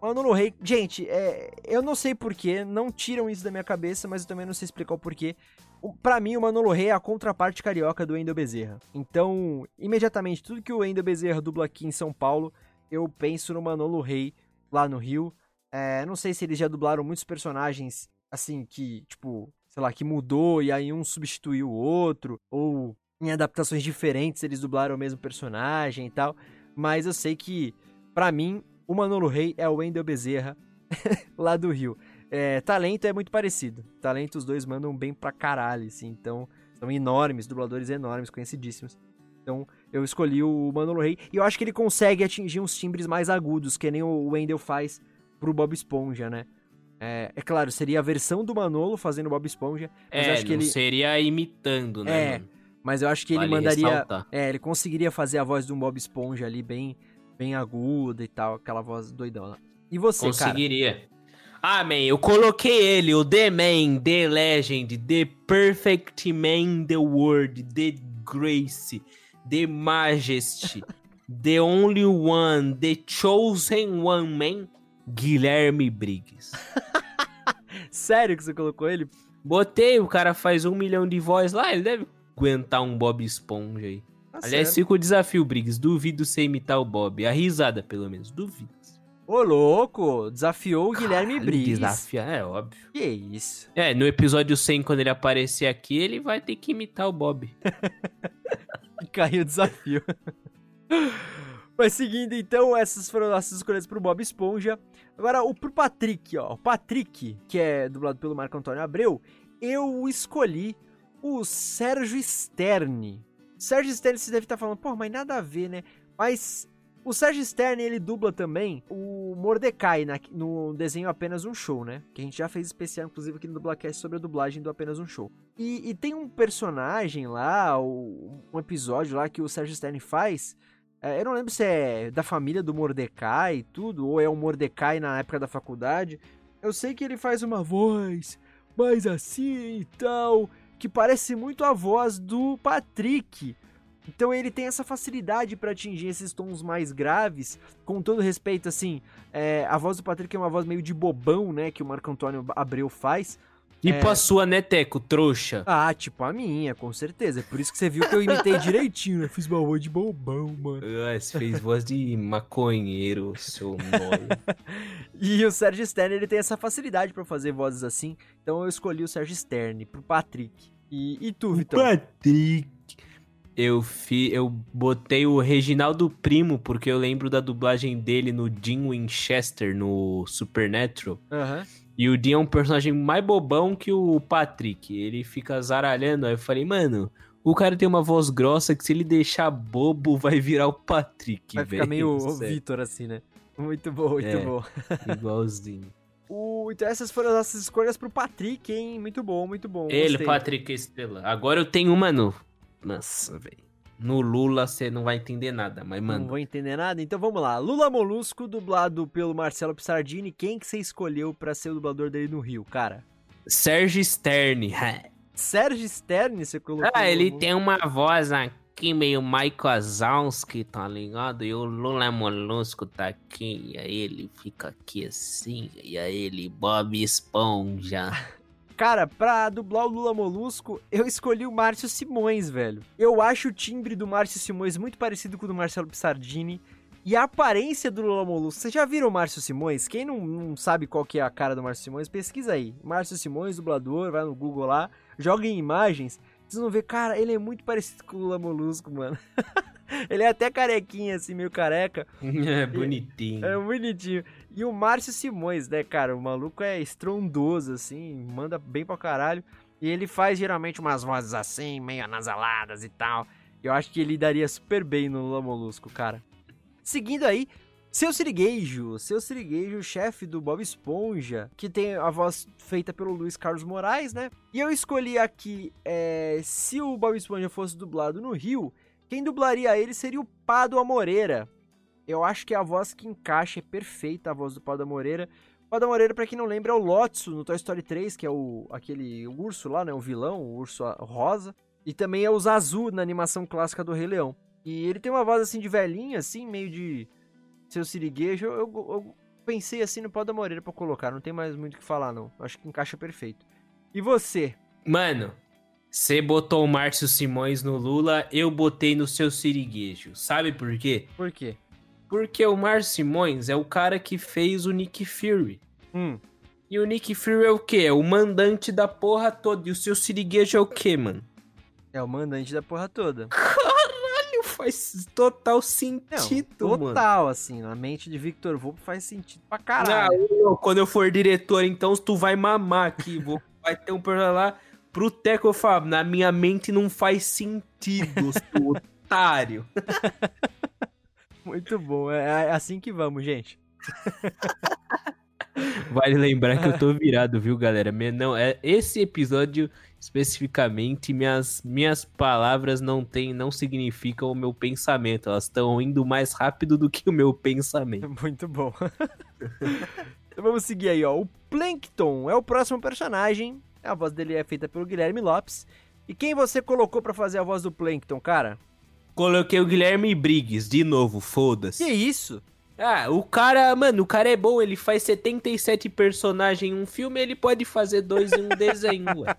Manolo Rey, gente, é, eu não sei porquê, não tiram isso da minha cabeça, mas eu também não sei explicar o porquê. Para mim, o Manolo Rey é a contraparte carioca do Wendel Bezerra. Então, imediatamente, tudo que o Wendel Bezerra dubla aqui em São Paulo, eu penso no Manolo Rey lá no Rio. É, não sei se eles já dublaram muitos personagens, assim, que, tipo, sei lá, que mudou e aí um substituiu o outro, ou em adaptações diferentes eles dublaram o mesmo personagem e tal. Mas eu sei que, para mim, o Manolo Rey é o Wendel Bezerra <laughs> lá do Rio. É, talento é muito parecido. Talento os dois mandam bem pra caralho, assim. Então, são enormes, dubladores enormes, conhecidíssimos. Então, eu escolhi o Manolo Rey. E eu acho que ele consegue atingir uns timbres mais agudos, que nem o Wendel faz pro Bob Esponja, né? É, é claro, seria a versão do Manolo fazendo Bob Esponja. Mas é, acho que ele seria imitando, né? É, mano? Mas eu acho que ele vale mandaria. Ressaltar. É, ele conseguiria fazer a voz de um Bob Esponja ali bem, bem aguda e tal, aquela voz doidona. E você, conseguiria. cara? Ah, man, eu coloquei ele, o The Man, The Legend, The Perfect Man, The World, The Grace, The Majesty, <laughs> The Only One, The Chosen One Man, Guilherme Briggs. <laughs> Sério que você colocou ele? Botei, o cara faz um milhão de voz lá, ele deve aguentar um Bob Esponja aí. Tá Aliás, certo. fica o desafio, Briggs. Duvido você imitar o Bob. A risada, pelo menos. Duvido. Ô, louco, desafiou o Guilherme Caralho, Briggs. Desafiar, é óbvio. Que isso. É, no episódio 100, quando ele aparecer aqui, ele vai ter que imitar o Bob. <laughs> Caiu o desafio. <laughs> Mas seguindo, então, essas foram as escolhas pro Bob Esponja. Agora, o pro Patrick, ó. O Patrick, que é dublado pelo Marco Antônio Abreu, eu escolhi o Sérgio Sterne. Sérgio Sterne, você deve estar falando, pô, mas nada a ver, né? Mas o Sérgio Sterne, ele dubla também o Mordecai na- no desenho Apenas um Show, né? Que a gente já fez especial, inclusive, aqui no Dublacast sobre a dublagem do Apenas um Show. E, e tem um personagem lá, um episódio lá que o Sérgio Sterne faz. é, eu não lembro se é da família do Mordecai e tudo, ou é o Mordecai na época da faculdade. Eu sei que ele faz uma voz mais assim e tal, que parece muito a voz do Patrick. Então ele tem essa facilidade pra atingir esses tons mais graves, com todo respeito, assim, é, a voz do Patrick é uma voz meio de bobão, né, que o Marco Antônio Abreu faz. Tipo É. a sua, né, Teco? Trouxa. Ah, tipo a minha, com certeza. É por isso que você viu que eu imitei direitinho, né? Fiz uma voz de bobão, mano. Ah, você fez voz de maconheiro, seu nóia. <laughs> E o Sérgio Sterne, ele tem essa facilidade pra fazer vozes assim. Então eu escolhi o Sérgio Sterne pro Patrick. E, e tu, Vitão? Patrick. Eu, fi, eu botei o Reginaldo Primo, porque eu lembro da dublagem dele no Dean Winchester, no Supernatural. Aham. E o Dean é um personagem mais bobão que o Patrick. Ele fica zaralhando. Aí eu falei, mano, o cara tem uma voz grossa que se ele deixar bobo, <laughs> vai virar o Patrick, Vai ficar velho. meio <laughs> o. Vitor assim, né? Muito bom, muito É. bom. Igualzinho. O- então essas foram as nossas escolhas pro Patrick, hein? Muito bom, muito bom. Ele, gostei. Patrick Estrela. Agora eu tenho uma no. Nossa, velho. No Lula você não vai entender nada, mas, Não mano. vou entender nada, então vamos lá. Lula Molusco, dublado pelo Marcelo Pissardini. Quem que você escolheu pra ser o dublador dele no Rio, cara? Sérgio Stern. Sérgio Sterne, você colocou? Ah, ele tem uma voz aqui meio Michael Wazowski, tá ligado? E o Lula Molusco tá aqui, e aí ele fica aqui assim, e aí ele Bob Esponja. <laughs> Cara, pra dublar o Lula Molusco, eu escolhi o Márcio Simões, velho. Eu acho o timbre do Márcio Simões muito parecido com o do Marcelo Pissardini. E a aparência do Lula Molusco. Vocês já viram o Márcio Simões? Quem não, não sabe qual que é a cara do Márcio Simões, pesquisa aí. Márcio Simões, dublador, vai no Google lá, joga em imagens. Vocês vão ver, cara, ele é muito parecido com o Lula Molusco, mano. <laughs> ele é até carequinha, assim, meio careca. <laughs> é bonitinho. É bonitinho. E o Márcio Simões, né, cara? O maluco é estrondoso, assim, manda bem pra caralho. E ele faz geralmente umas vozes assim, meio anasaladas e tal. Eu acho que ele daria super bem no Lula Molusco, cara. Seguindo aí, seu Sirigueijo. Seu Sirigueijo, chefe do Bob Esponja, que tem a voz feita pelo Luiz Carlos Moraes, né? E eu escolhi aqui, é, se o Bob Esponja fosse dublado no Rio, quem dublaria ele seria o Pado Moreira. Eu acho que a voz que encaixa é perfeita, a voz do Pada Moreira. O Pada Moreira, pra quem não lembra, é o Lotso no Toy Story 3, que é o aquele urso lá, né? O vilão, o urso rosa. E também é o Zazu na animação clássica do Rei Leão. E ele tem uma voz assim de velhinho, assim, meio de seu siriguejo. Eu, eu- pensei assim no Pada Moreira pra colocar, não tem mais muito o que falar, não. Acho que encaixa perfeito. E você? Mano, você botou o Márcio Simões no Lula, eu botei no seu siriguejo. Sabe por quê? Por quê? Porque o Márcio Simões é o cara que fez o Nick Fury. Hum. E o Nick Fury é o quê? É o mandante da porra toda. E o seu siriguejo é o quê, mano? É o mandante da porra toda. <laughs> Faz total Não, sentido, mano. total, assim, na mente de Victor Volpe faz sentido pra caralho. Não, quando eu for diretor, então tu vai mamar aqui. <laughs> Vou, vai ter um personagem lá. Pro Teco eu falo, na minha mente não faz sentido, <laughs> seu otário. <laughs> Muito bom, é, é assim que vamos, gente. Vale lembrar que eu tô <laughs> virado, viu, galera? Não, é esse episódio especificamente, minhas, minhas palavras não tem, não significam o meu pensamento. Elas estão indo mais rápido do que o meu pensamento. <laughs> Muito bom. <laughs> então vamos seguir aí, ó. O Plankton é o próximo personagem. A voz dele é feita pelo Guilherme Lopes. E quem você colocou pra fazer a voz do Plankton, cara? Coloquei o Guilherme Briggs, de novo, foda-se. Que isso? Ah, o cara, mano, o cara é bom, ele faz 77 personagens em um filme, ele pode fazer dois em um <laughs> desenho, ué.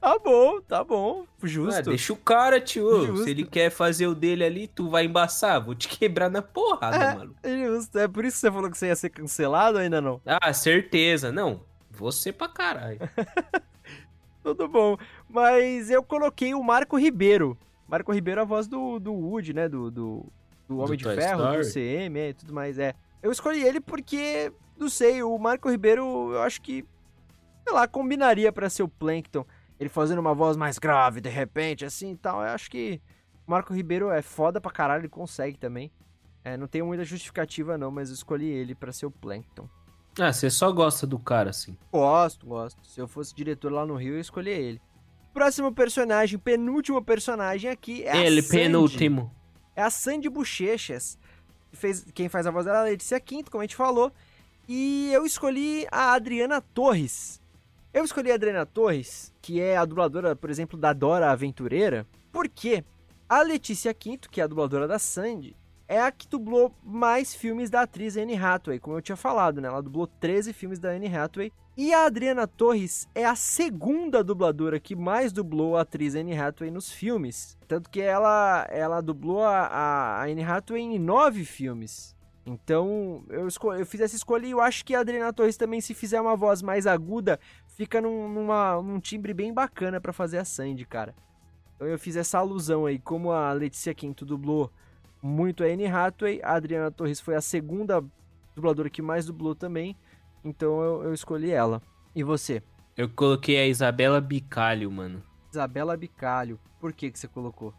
Tá bom, tá bom. Ah, Justo. deixa o cara, tio. Justo. Se ele quer fazer o dele ali, tu vai embaçar. Vou te quebrar na porrada, mano. É justo. É por isso que você falou que você ia ser cancelado ainda não? Ah, certeza. Não, você pra caralho. <laughs> Tudo bom. Mas eu coloquei o Marco Ribeiro. Marco Ribeiro é a voz do, do Woody, né? Do, do, do Homem de Toy Ferro, do Story. CM é, e tudo mais. É. Eu escolhi ele porque, não sei, o Marco Ribeiro, eu acho que, sei lá, combinaria pra ser o Plankton. Ele fazendo uma voz mais grave, de repente, assim e tal. Eu acho que o Marco Ribeiro é foda pra caralho, ele consegue também. É, não tenho muita justificativa não, mas eu escolhi ele pra ser o Plankton. Ah, você só gosta do cara, assim. Gosto, gosto. Se eu fosse diretor lá no Rio, eu escolheria ele. Próximo personagem, penúltimo personagem aqui é a ele, penúltimo. É a Sandy Bochechas. Fez, quem faz a voz dela é a Letícia Quinto, como a gente falou. E eu escolhi a Adriana Torres. Eu escolhi a Adriana Torres, que é a dubladora, por exemplo, da Dora Aventureira, porque a Letícia Quinto, que é a dubladora da Sandy, é a que dublou mais filmes da atriz Anne Hathaway, como eu tinha falado, né? Ela dublou 13 filmes da Anne Hathaway. E a Adriana Torres é a segunda dubladora que mais dublou a atriz Anne Hathaway nos filmes. Tanto que ela, ela dublou a, a Anne Hathaway em nove filmes. Então, eu, eu fiz essa escolha e eu acho que a Adriana Torres também, se fizer uma voz mais aguda, fica num, numa- num timbre bem bacana pra fazer a Sandy, cara. Então eu fiz essa alusão aí, como a Letícia Quinto dublou muito a Anne Hathaway, a Adriana Torres foi a segunda dubladora que mais dublou também, então eu, eu escolhi ela. E você? Eu coloquei a Isabela Bicalho, mano. Isabela Bicalho, por que que você colocou?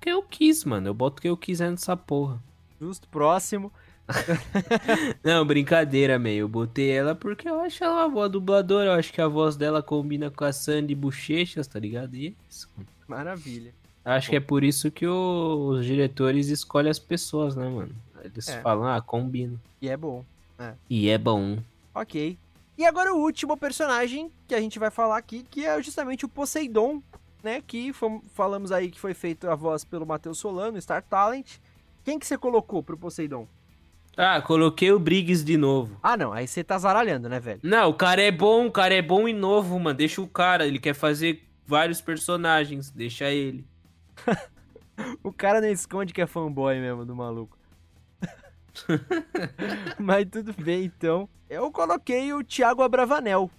Que eu quis, mano. Eu boto o que eu quiser nessa porra. Justo, próximo. <laughs> Não, brincadeira, meio. Eu botei ela porque eu acho ela uma boa dubladora. Eu acho que a voz dela combina com a Sandy Bochechas, tá ligado? E é isso, mano. Maravilha. Acho que é por isso que os diretores escolhem as pessoas, né, mano? Eles É. falam, ah, combina. E é bom. É. E é bom. Ok. E agora o último personagem que a gente vai falar aqui, que é justamente o Poseidon, né? Que fom- falamos aí que foi feito a voz pelo Matheus Solano, Star Talent. Quem que você colocou pro Poseidon? Ah, coloquei o Briggs de novo. Ah, não. Aí você tá zaralhando, né, velho? Não, o cara é bom, o cara é bom e novo, mano. Deixa o cara, ele quer fazer vários personagens, deixa ele. <laughs> O cara não esconde que é fanboy mesmo do maluco. <laughs> Mas tudo bem, então. Eu coloquei o Thiago Abravanel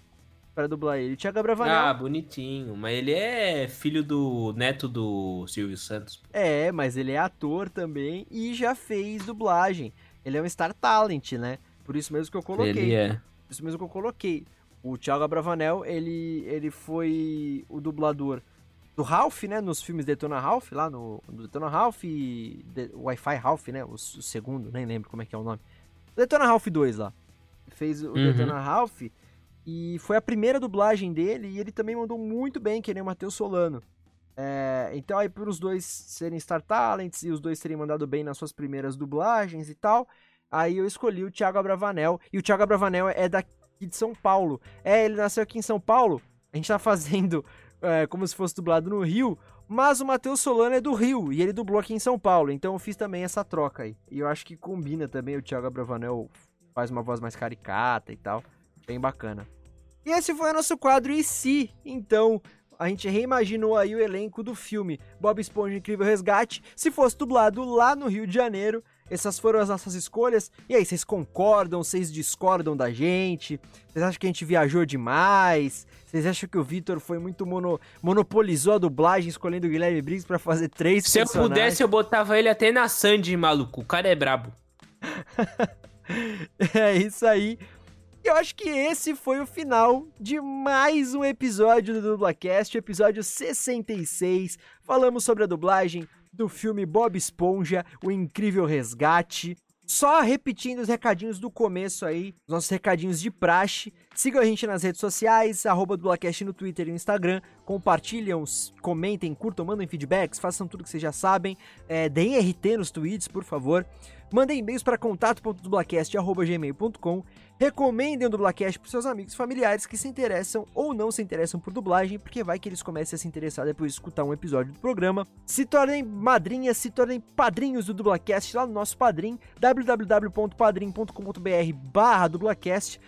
pra dublar ele. Thiago Abravanel Ah, bonitinho. Mas ele é filho do neto do Silvio Santos. É, mas ele é ator também e já fez dublagem. Ele é um Star Talent, né? Por isso mesmo que eu coloquei. Ele é. Por isso mesmo que eu coloquei. O Thiago Abravanel, ele, ele foi o dublador do Ralph, né? Nos filmes Detona Ralph, lá no, no Detona Ralph e De- Wi-Fi Ralph, né? O, o segundo, nem lembro como é que é o nome. Detona Ralph 2 lá. Fez o Uhum. Detona Ralph e foi a primeira dublagem dele e ele também mandou muito bem, que nem o Matheus Solano. É, então aí por os dois serem Star Talents e os dois terem mandado bem nas suas primeiras dublagens e tal, aí eu escolhi o Thiago Abravanel. E o Thiago Abravanel é daqui de São Paulo. É, ele nasceu aqui em São Paulo. A gente tá fazendo é, como se fosse dublado no Rio, mas o Matheus Solano é do Rio e ele dublou aqui em São Paulo. Então eu fiz também essa troca aí. E eu acho que combina também o Thiago Abravanel faz uma voz mais caricata e tal. Bem bacana. E esse foi o nosso quadro e se, então, a gente reimaginou aí o elenco do filme Bob Esponja Incrível Resgate, se fosse dublado lá no Rio de Janeiro. Essas foram as nossas escolhas. E aí, vocês concordam? Vocês discordam da gente? Vocês acham que a gente viajou demais? Vocês acham que o Vitor foi muito mono... monopolizou a dublagem, escolhendo o Guilherme Briggs pra fazer três Se eu pudesse, eu botava ele até na Sandy, maluco. O cara é brabo. <laughs> É isso aí. E eu acho que esse foi o final de mais um episódio do Dublacast, episódio 66. Falamos sobre a dublagem do filme Bob Esponja, O Incrível Resgate. Só repetindo os recadinhos do começo aí, os nossos recadinhos de praxe. Sigam a gente nas redes sociais, arroba Dublacast no Twitter e no Instagram. Compartilham, s- comentem, curtam, mandem feedbacks, façam tudo que vocês já sabem. É, deem RT nos tweets, por favor. Mandem e-mails para contato.dublacast.gmail.com Recomendem o Dublacast para seus amigos e familiares que se interessam ou não se interessam por dublagem, porque vai que eles comecem a se interessar depois de escutar um episódio do programa. Se tornem madrinhas, se tornem padrinhos do Dublacast lá no nosso padrim, www.padrim.com.br barra Dublacast.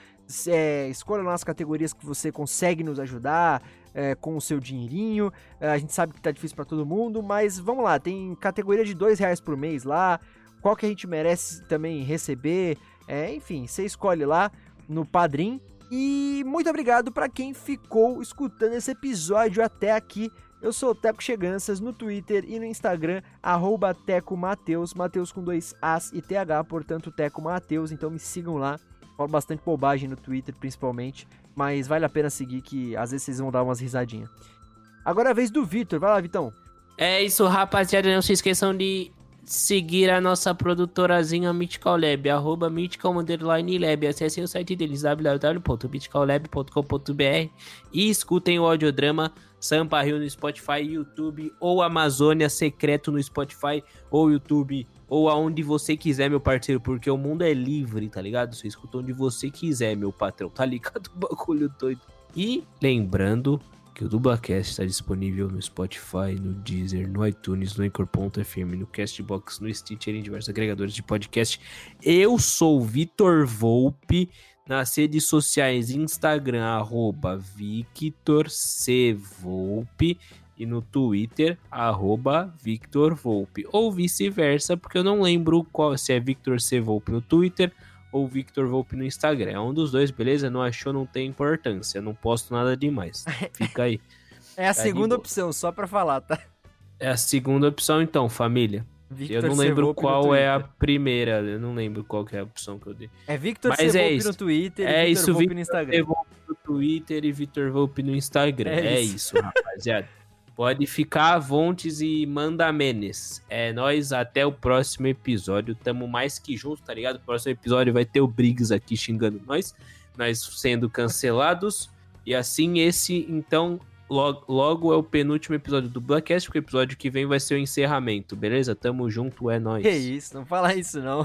É, escolha lá as categorias que você consegue nos ajudar é, com o seu dinheirinho. É, a gente sabe que tá difícil para todo mundo, mas vamos lá, tem categoria de dois reais por mês lá. Qual que a gente merece também receber? É, enfim, você escolhe lá no Padrim. E muito obrigado para quem ficou escutando esse episódio até aqui. Eu sou o Teco Cheganças no Twitter e no Instagram, arroba Teco Mateus, Mateus com dois As e TH, portanto Teco Mateus, então me sigam lá. Falo bastante bobagem no Twitter, principalmente, mas vale a pena seguir que às vezes vocês vão dar umas risadinhas. Agora é a vez do Vitor, vai lá, Vitão. É isso, rapaziada, não se esqueçam de seguir a nossa produtorazinha Mythical Lab, arroba Mythical Lab. Acessem o site deles, www.mythicallab.com.br e escutem o audiodrama Sampa Rio no Spotify, YouTube ou Amazônia Secreto no Spotify ou YouTube ou aonde você quiser, meu parceiro, porque o mundo é livre, tá ligado? Você escuta onde você quiser, meu patrão, tá ligado? O bagulho doido. E lembrando que o Dublacast está disponível no Spotify, no Deezer, no iTunes, no Anchor.fm, no Castbox, no Stitcher e em diversos agregadores de podcast. Eu sou Vitor Volpe, nas redes sociais Instagram, arroba. Volpe, e no Twitter, arroba Victor Volpe, ou vice-versa, porque eu não lembro qual se é Victor C. Volpe no Twitter ou Victor Volpe no Instagram. É um dos dois, beleza? Não achou, não tem importância. Não posto nada demais. <laughs> Fica aí. é a Tá segunda opção, só pra falar, tá? É a segunda opção, então, família. Victor eu não lembro qual é a primeira. Eu não lembro qual que é a opção que eu dei. É Victor Mas é isso. no Twitter É e Victor isso, Volpe Victor no Instagram. No Twitter e Victor Volpe no Instagram. É É, isso. isso, rapaziada. <laughs> Pode ficar à vontes e manda menes. É nós até o próximo episódio. Tamo mais que junto, tá ligado? O próximo episódio vai ter o Briggs aqui xingando nós. Nós sendo cancelados. E assim, esse, então, logo, logo é o penúltimo episódio do Blackcast, porque o episódio que vem vai ser o encerramento, beleza? Tamo junto, é nóis. Que isso, não fala isso não.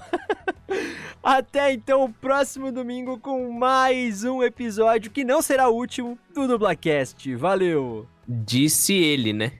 <laughs> Até então, o próximo domingo com mais um episódio que não será o último do Dublacast. Valeu! Disse ele, né?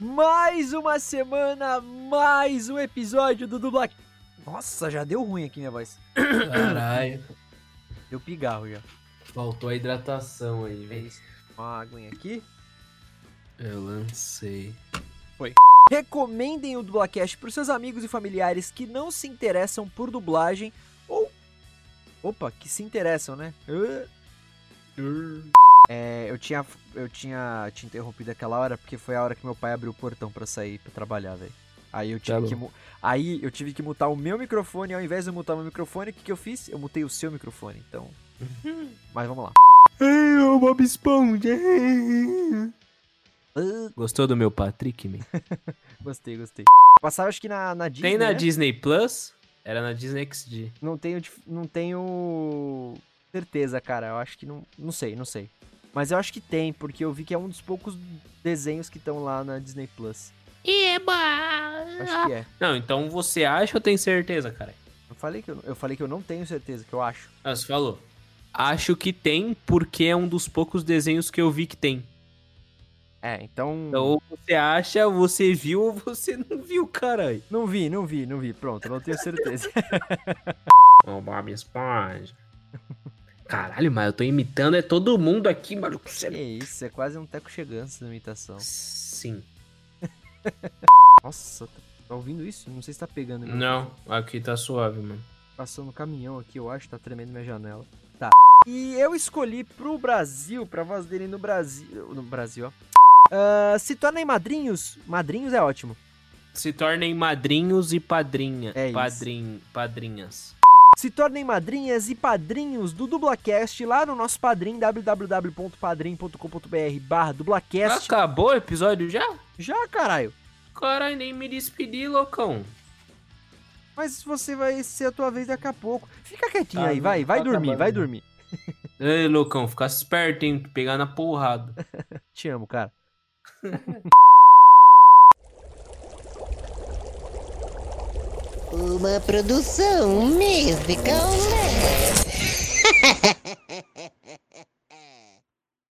Mais uma semana, mais um episódio do Dublacast. Nossa, já deu ruim aqui minha voz. Caralho. Deu pigarro já. Faltou a hidratação aí, É velho. isso. Uma aguinha aqui. Eu lancei. Recomendem o Dublacast para seus amigos e familiares que não se interessam por dublagem ou. Opa, que se interessam, né? <laughs> É, eu tinha, eu tinha te interrompido aquela hora porque foi a hora que meu pai abriu o portão pra sair pra trabalhar, velho. Aí eu tive Tá que aí eu tive que mutar o meu microfone, ao invés de eu mutar o meu microfone, o que, que eu fiz? Eu mutei o seu microfone, então. <laughs> Mas vamos lá. Ei, o Bob Esponja. Gostou do meu Patrick, man? <laughs> Gostei, gostei. Passava acho que na, na Disney. Tem na né? Disney Plus? Era na Disney XD. Não tenho, não tenho certeza, cara. Eu acho que não, não sei, não sei. Mas eu acho que tem, porque eu vi que é um dos poucos desenhos que estão lá na Disney Plus. Eba! Acho que é. Não, então você acha ou tem certeza, cara? Eu falei que eu, eu falei que eu não tenho certeza, que eu acho. Ah, você falou. Acho que tem, porque é um dos poucos desenhos que eu vi que tem. É, então. Então, ou você acha, você viu ou você <laughs> não viu, caralho. Não vi, não vi, não vi. Pronto, não tenho certeza. Ô, Bob Esponja. Caralho, mas eu tô imitando é todo mundo aqui, maluco. que Você... isso, é quase um teco chegando na imitação. Sim. <laughs> Nossa, tá, tá ouvindo isso? Não sei se tá pegando. meu Não, aqui tá suave, mano. Passou no caminhão aqui, eu acho, tá tremendo minha janela. Tá. E eu escolhi pro Brasil, pra voz dele no Brasil. No Brasil, ó. Ah, se tornem madrinhos. Madrinhos é ótimo. Se tornem madrinhos e padrinha. É isso. Padrin... Padrinhas. Se tornem madrinhas e padrinhos do Dublacast lá no nosso padrim, www.padrim.com.br barra Dublacast. Acabou o episódio já? Já, caralho. Caralho, nem me despedi, loucão. Mas você vai ser a tua vez daqui a pouco. Fica quietinho Tá, aí, vai, vai tá dormir, acabando. vai dormir. <laughs> Ei, loucão, fica esperto, hein? Pegar na porrada. <laughs> Te amo, cara. <laughs> Uma produção musical.